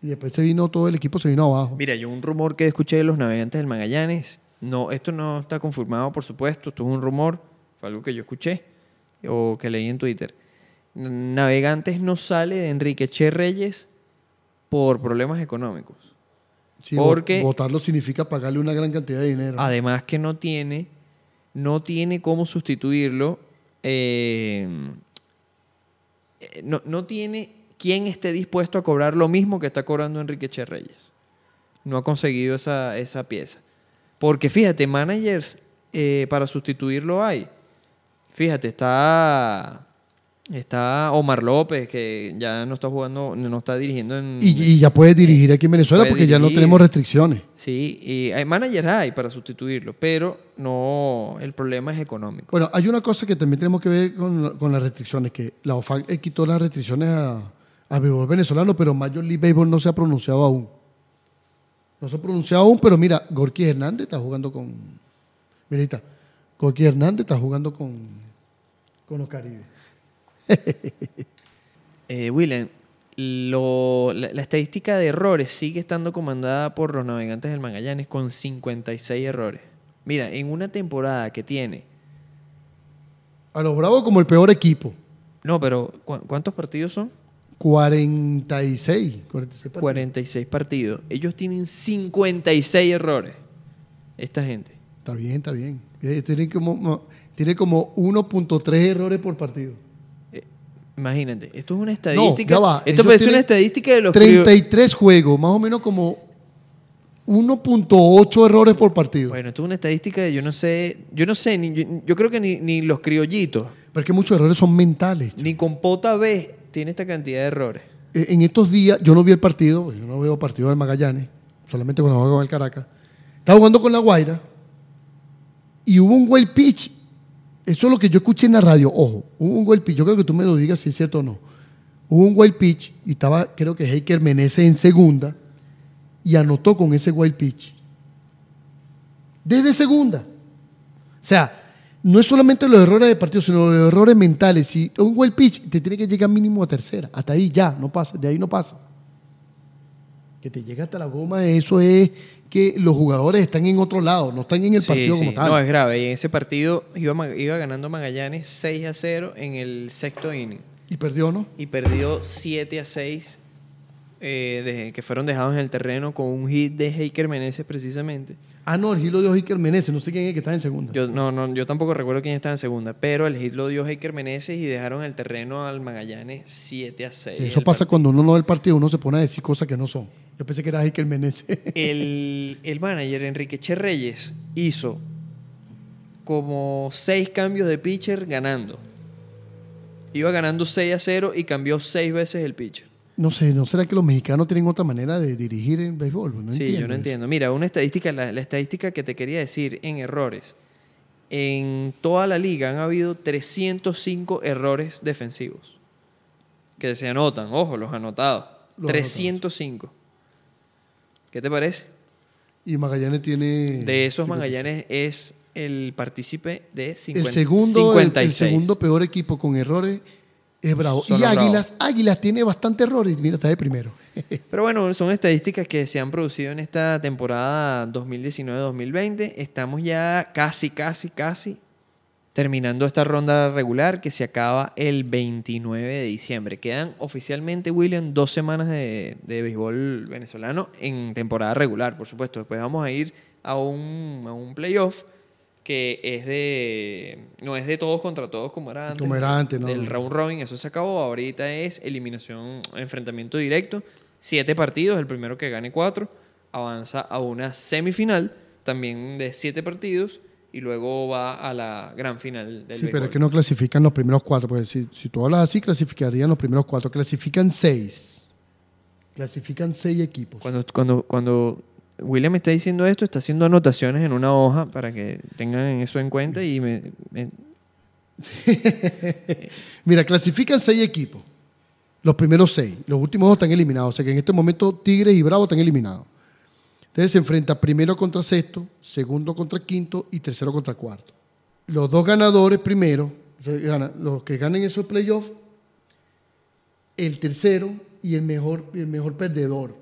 Y después se vino todo el equipo, se vino abajo. Mira, yo un rumor que escuché de los navegantes del Magallanes, no, esto no está confirmado, por supuesto, esto es un rumor, fue algo que yo escuché o que leí en Twitter. Navegantes no sale de Enrique Che Reyes por problemas económicos. Sí, porque- vo- votarlo significa pagarle una gran cantidad de dinero. Además que no tiene, no tiene cómo sustituirlo, eh, no, no tiene quien esté dispuesto a cobrar lo mismo que está cobrando Enrique Che Reyes. No ha conseguido esa, esa pieza. Porque fíjate, managers eh, para sustituirlo hay. Fíjate, está, está Omar López, que ya no está jugando, no está dirigiendo en... y, y ya puedes dirigir aquí en Venezuela Puede porque ya no tenemos restricciones. Sí, y hay managers hay para sustituirlo, pero no, el problema es económico. Bueno, hay una cosa que también tenemos que ver con las restricciones, que la OFAC eh, quitó las restricciones a, a béisbol venezolano, pero Major League Baseball no se ha pronunciado aún. No se ha pronunciado aún, pero mira, Gorky Hernández está jugando con... Mirita, Gorky Hernández está jugando con, con los Caribes. Eh, William, lo- la, la estadística de errores sigue estando comandada por los navegantes del Magallanes con 56 errores. Mira, en una temporada que tiene, A los Bravos como el peor equipo. no, pero ¿cu- ¿cuántos partidos son? 46. 46 partidos. 46 partidos. Ellos tienen 56 errores. Esta gente. Está bien, está bien. Eh, Tiene como, no, tiene como 1.3 errores por partido. Imagínate, esto es una estadística. ya va, Esto parece una estadística de los criollos. 33 juegos, más o menos como 1.8 errores por partido. Bueno, esto es una estadística de yo no sé, yo no sé, ni, yo, yo creo que ni, ni los criollitos, Pero es que muchos errores son mentales. ni Compota B tiene esta cantidad de errores. Eh, En estos días, yo no vi el partido, porque yo no veo partido del Magallanes, solamente cuando juego con el Caracas. Estaba jugando con la Guaira y hubo un wild pitch. Eso es lo que yo escuché en la radio. Ojo, hubo un wild pitch. Yo creo que tú me lo digas si es cierto o no. Hubo un wild pitch y estaba, creo que Heiker Menezes en segunda y anotó con ese wild pitch. Desde segunda. O sea, no es solamente los errores de partido, sino los errores mentales. Si un wild pitch te tiene que llegar mínimo a tercera. Hasta ahí ya, no pasa. De ahí no pasa. Que te llega hasta la goma, eso es que los jugadores están en otro lado, no están en el Sí, partido sí. como tal. No, es grave. Y en ese partido iba, iba ganando Magallanes 6 a 0 en el sexto inning. Y perdió, ¿no? Y perdió 7 a 6 eh, de- que fueron dejados en el terreno con un hit de Heiker Meneses precisamente. Ah, no, el giro de Ojiker Menezes, no sé quién es el que está en segunda. Yo, no, no, yo tampoco recuerdo quién estaba en segunda, pero el hit lo dio Heiker Meneses y dejaron el terreno al Magallanes 7 a 6. Sí, eso pasa cuando uno no ve el partido, uno se pone a decir cosas que no son. Yo pensé que era Ojiker Menezes. el, el manager Enrique Che Reyes hizo como seis cambios de pitcher ganando. Iba ganando 6 a 0 y cambió seis veces el pitcher. No sé, ¿no será que los mexicanos tienen otra manera de dirigir el béisbol? No sí, yo no entiendo. Mira, una estadística, la, la estadística que te quería decir en errores. En toda la liga han habido 305 errores defensivos que se anotan. Ojo, los anotados. Los 305. ¿Qué te parece? Y Magallanes tiene... De esos 56. Magallanes es el partícipe de 50, El segundo, el- 56. el, segundo peor equipo con errores es Bravo. Son y Águilas, Águilas tiene bastante errores. Mira, está de primero. Pero bueno, son estadísticas que se han producido en esta temporada 2019-2020. Estamos ya casi, casi, casi terminando esta ronda regular que se acaba el 29 de diciembre. Quedan oficialmente, William, dos semanas de, de béisbol venezolano en temporada regular, por supuesto. Después vamos a ir a un, a un playoff que es de no es de todos contra todos como era antes, Como era antes, ¿no? del round robin, eso se acabó. Ahorita es eliminación, enfrentamiento directo, siete partidos, el primero que gane cuatro avanza a una semifinal también de siete partidos y luego va a la gran final del Sí, pero es que no clasifican los primeros cuatro. Porque si, si tú hablas así, clasificarían los primeros cuatro. Clasifican seis. Clasifican seis equipos. Cuando, cuando, cuando William está diciendo esto, está haciendo anotaciones en una hoja para que tengan eso en cuenta y me, Mira, clasifican seis equipos. Los primeros seis. Los últimos dos están eliminados. O sea que en este momento Tigres y Bravo están eliminados. Entonces se enfrenta primero contra sexto, segundo contra quinto y tercero contra cuarto. Los dos ganadores primero, los que ganen esos playoffs, el tercero y el mejor, el mejor perdedor.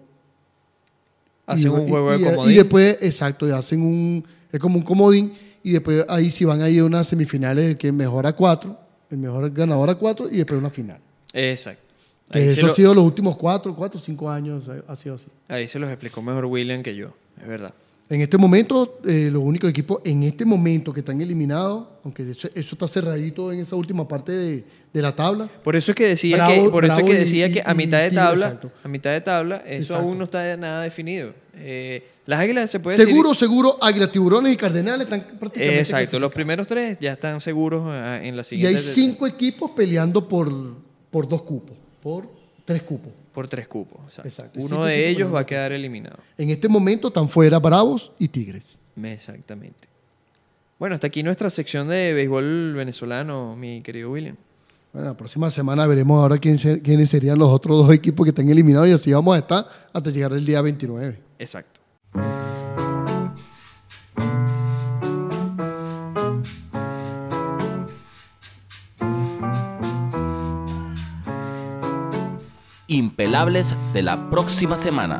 Hacen Y- un juego de comodín. Y después, exacto, y hacen un, es como un comodín y después ahí sí van a ir a unas semifinales, el que mejor a cuatro, el mejor ganador a cuatro y después una final. Exacto. Ahí eso lo- ha sido los últimos cuatro, cuatro, cinco años, ha sido así. ahí se los explicó mejor William que yo, es verdad. En este momento, eh, los únicos equipos en este momento que están eliminados, aunque eso, eso está cerradito en esa última parte de, de la tabla, Por eso es que decía Bravo- que, por eso es que, y- decía y- que a y mitad de tabla, exacto. a mitad de tabla, eso Exacto. aún no está nada definido. Eh, las águilas se puede seguro, decir. seguro, Águila, Tiburones y Cardenales están prácticamente Exacto, los primeros tres ya están seguros ah, en la Y siguiente. hay cinco equipos peleando por, por dos cupos, por tres cupos. Por tres cupos. Exacto. Uno de ellos va a quedar eliminado. En este momento están fuera Bravos y Tigres. Exactamente. Bueno, hasta aquí nuestra sección de béisbol venezolano, mi querido William. Bueno, la próxima semana veremos ahora quién quiénes serían los otros dos equipos que están eliminados y así vamos a estar hasta llegar el día 29. Exacto. Impelables de la próxima semana.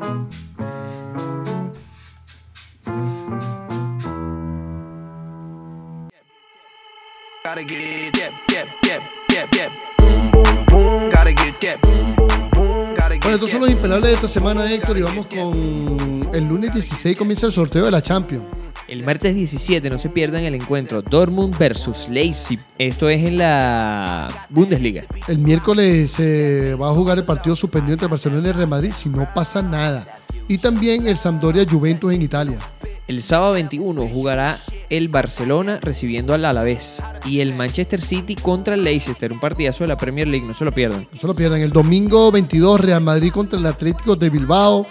Bueno, estos son los impelables de esta semana, Héctor, y vamos con el lunes 16 comienza el sorteo de la Champions. El martes 17 no se pierdan el encuentro Dortmund versus Leipzig. Esto es en la Bundesliga. El miércoles se va a jugar el partido suspendido entre Barcelona y Real Madrid si no pasa nada. Y también el Sampdoria Juventus en Italia. El sábado 21 jugará el Barcelona recibiendo al Alavés y el Manchester City contra el Leicester, un partidazo de la Premier League, no se lo pierdan. No se lo pierdan. El domingo 22 Real Madrid contra el Atlético de Bilbao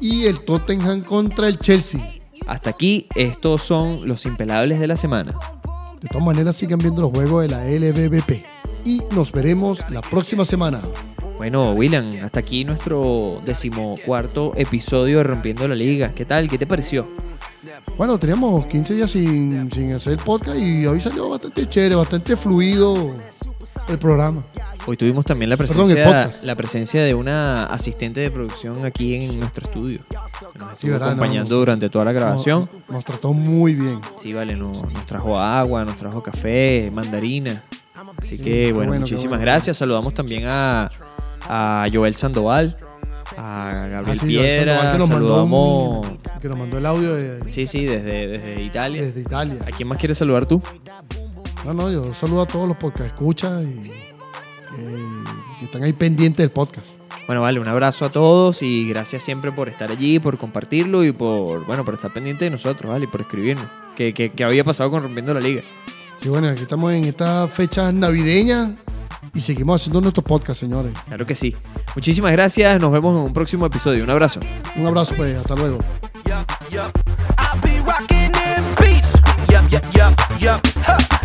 y el Tottenham contra el Chelsea. Hasta aquí, estos son los impelables de la semana. De todas maneras, sigan viendo los juegos de la LBBP. Y nos veremos la próxima semana. Bueno, William, hasta aquí nuestro decimocuarto episodio de Rompiendo la Liga. ¿Qué tal? ¿Qué te pareció? Bueno, teníamos 15 días sin, sin hacer el podcast y hoy salió bastante chévere, bastante fluido el programa. Hoy tuvimos también la presencia, la presencia de una asistente de producción aquí en nuestro estudio. que Nos estuvo ¿verdad? acompañando Nos- durante toda la grabación. Nos, nos trató muy bien. Sí, vale, no- nos trajo agua, nos trajo café, mandarina. Así Sí, que, bueno, muchísimas bueno. gracias. Saludamos también a, a Joel Sandoval, a Gabriel Ah, sí. Sandoval, que nos mandó Saludamos. un- que nos mandó el audio de- Sí, sí, desde, desde Italia. desde Italia. ¿A quién más quieres saludar tú? No, no, yo saludo a todos los podcast escuchas y que- que están ahí pendientes del podcast. Bueno, vale, un abrazo a todos y gracias siempre por estar allí, por compartirlo y por, bueno, por estar pendiente de nosotros, ¿vale? Y por escribirnos. ¿Qué, qué, qué había pasado con Rompiendo la Liga? Sí, bueno, aquí estamos en estas fechas navideñas y seguimos haciendo nuestro podcast, señores. Claro que sí. Muchísimas gracias. Nos vemos en un próximo episodio. Un abrazo. Un abrazo, pues, hasta luego. yup, yup.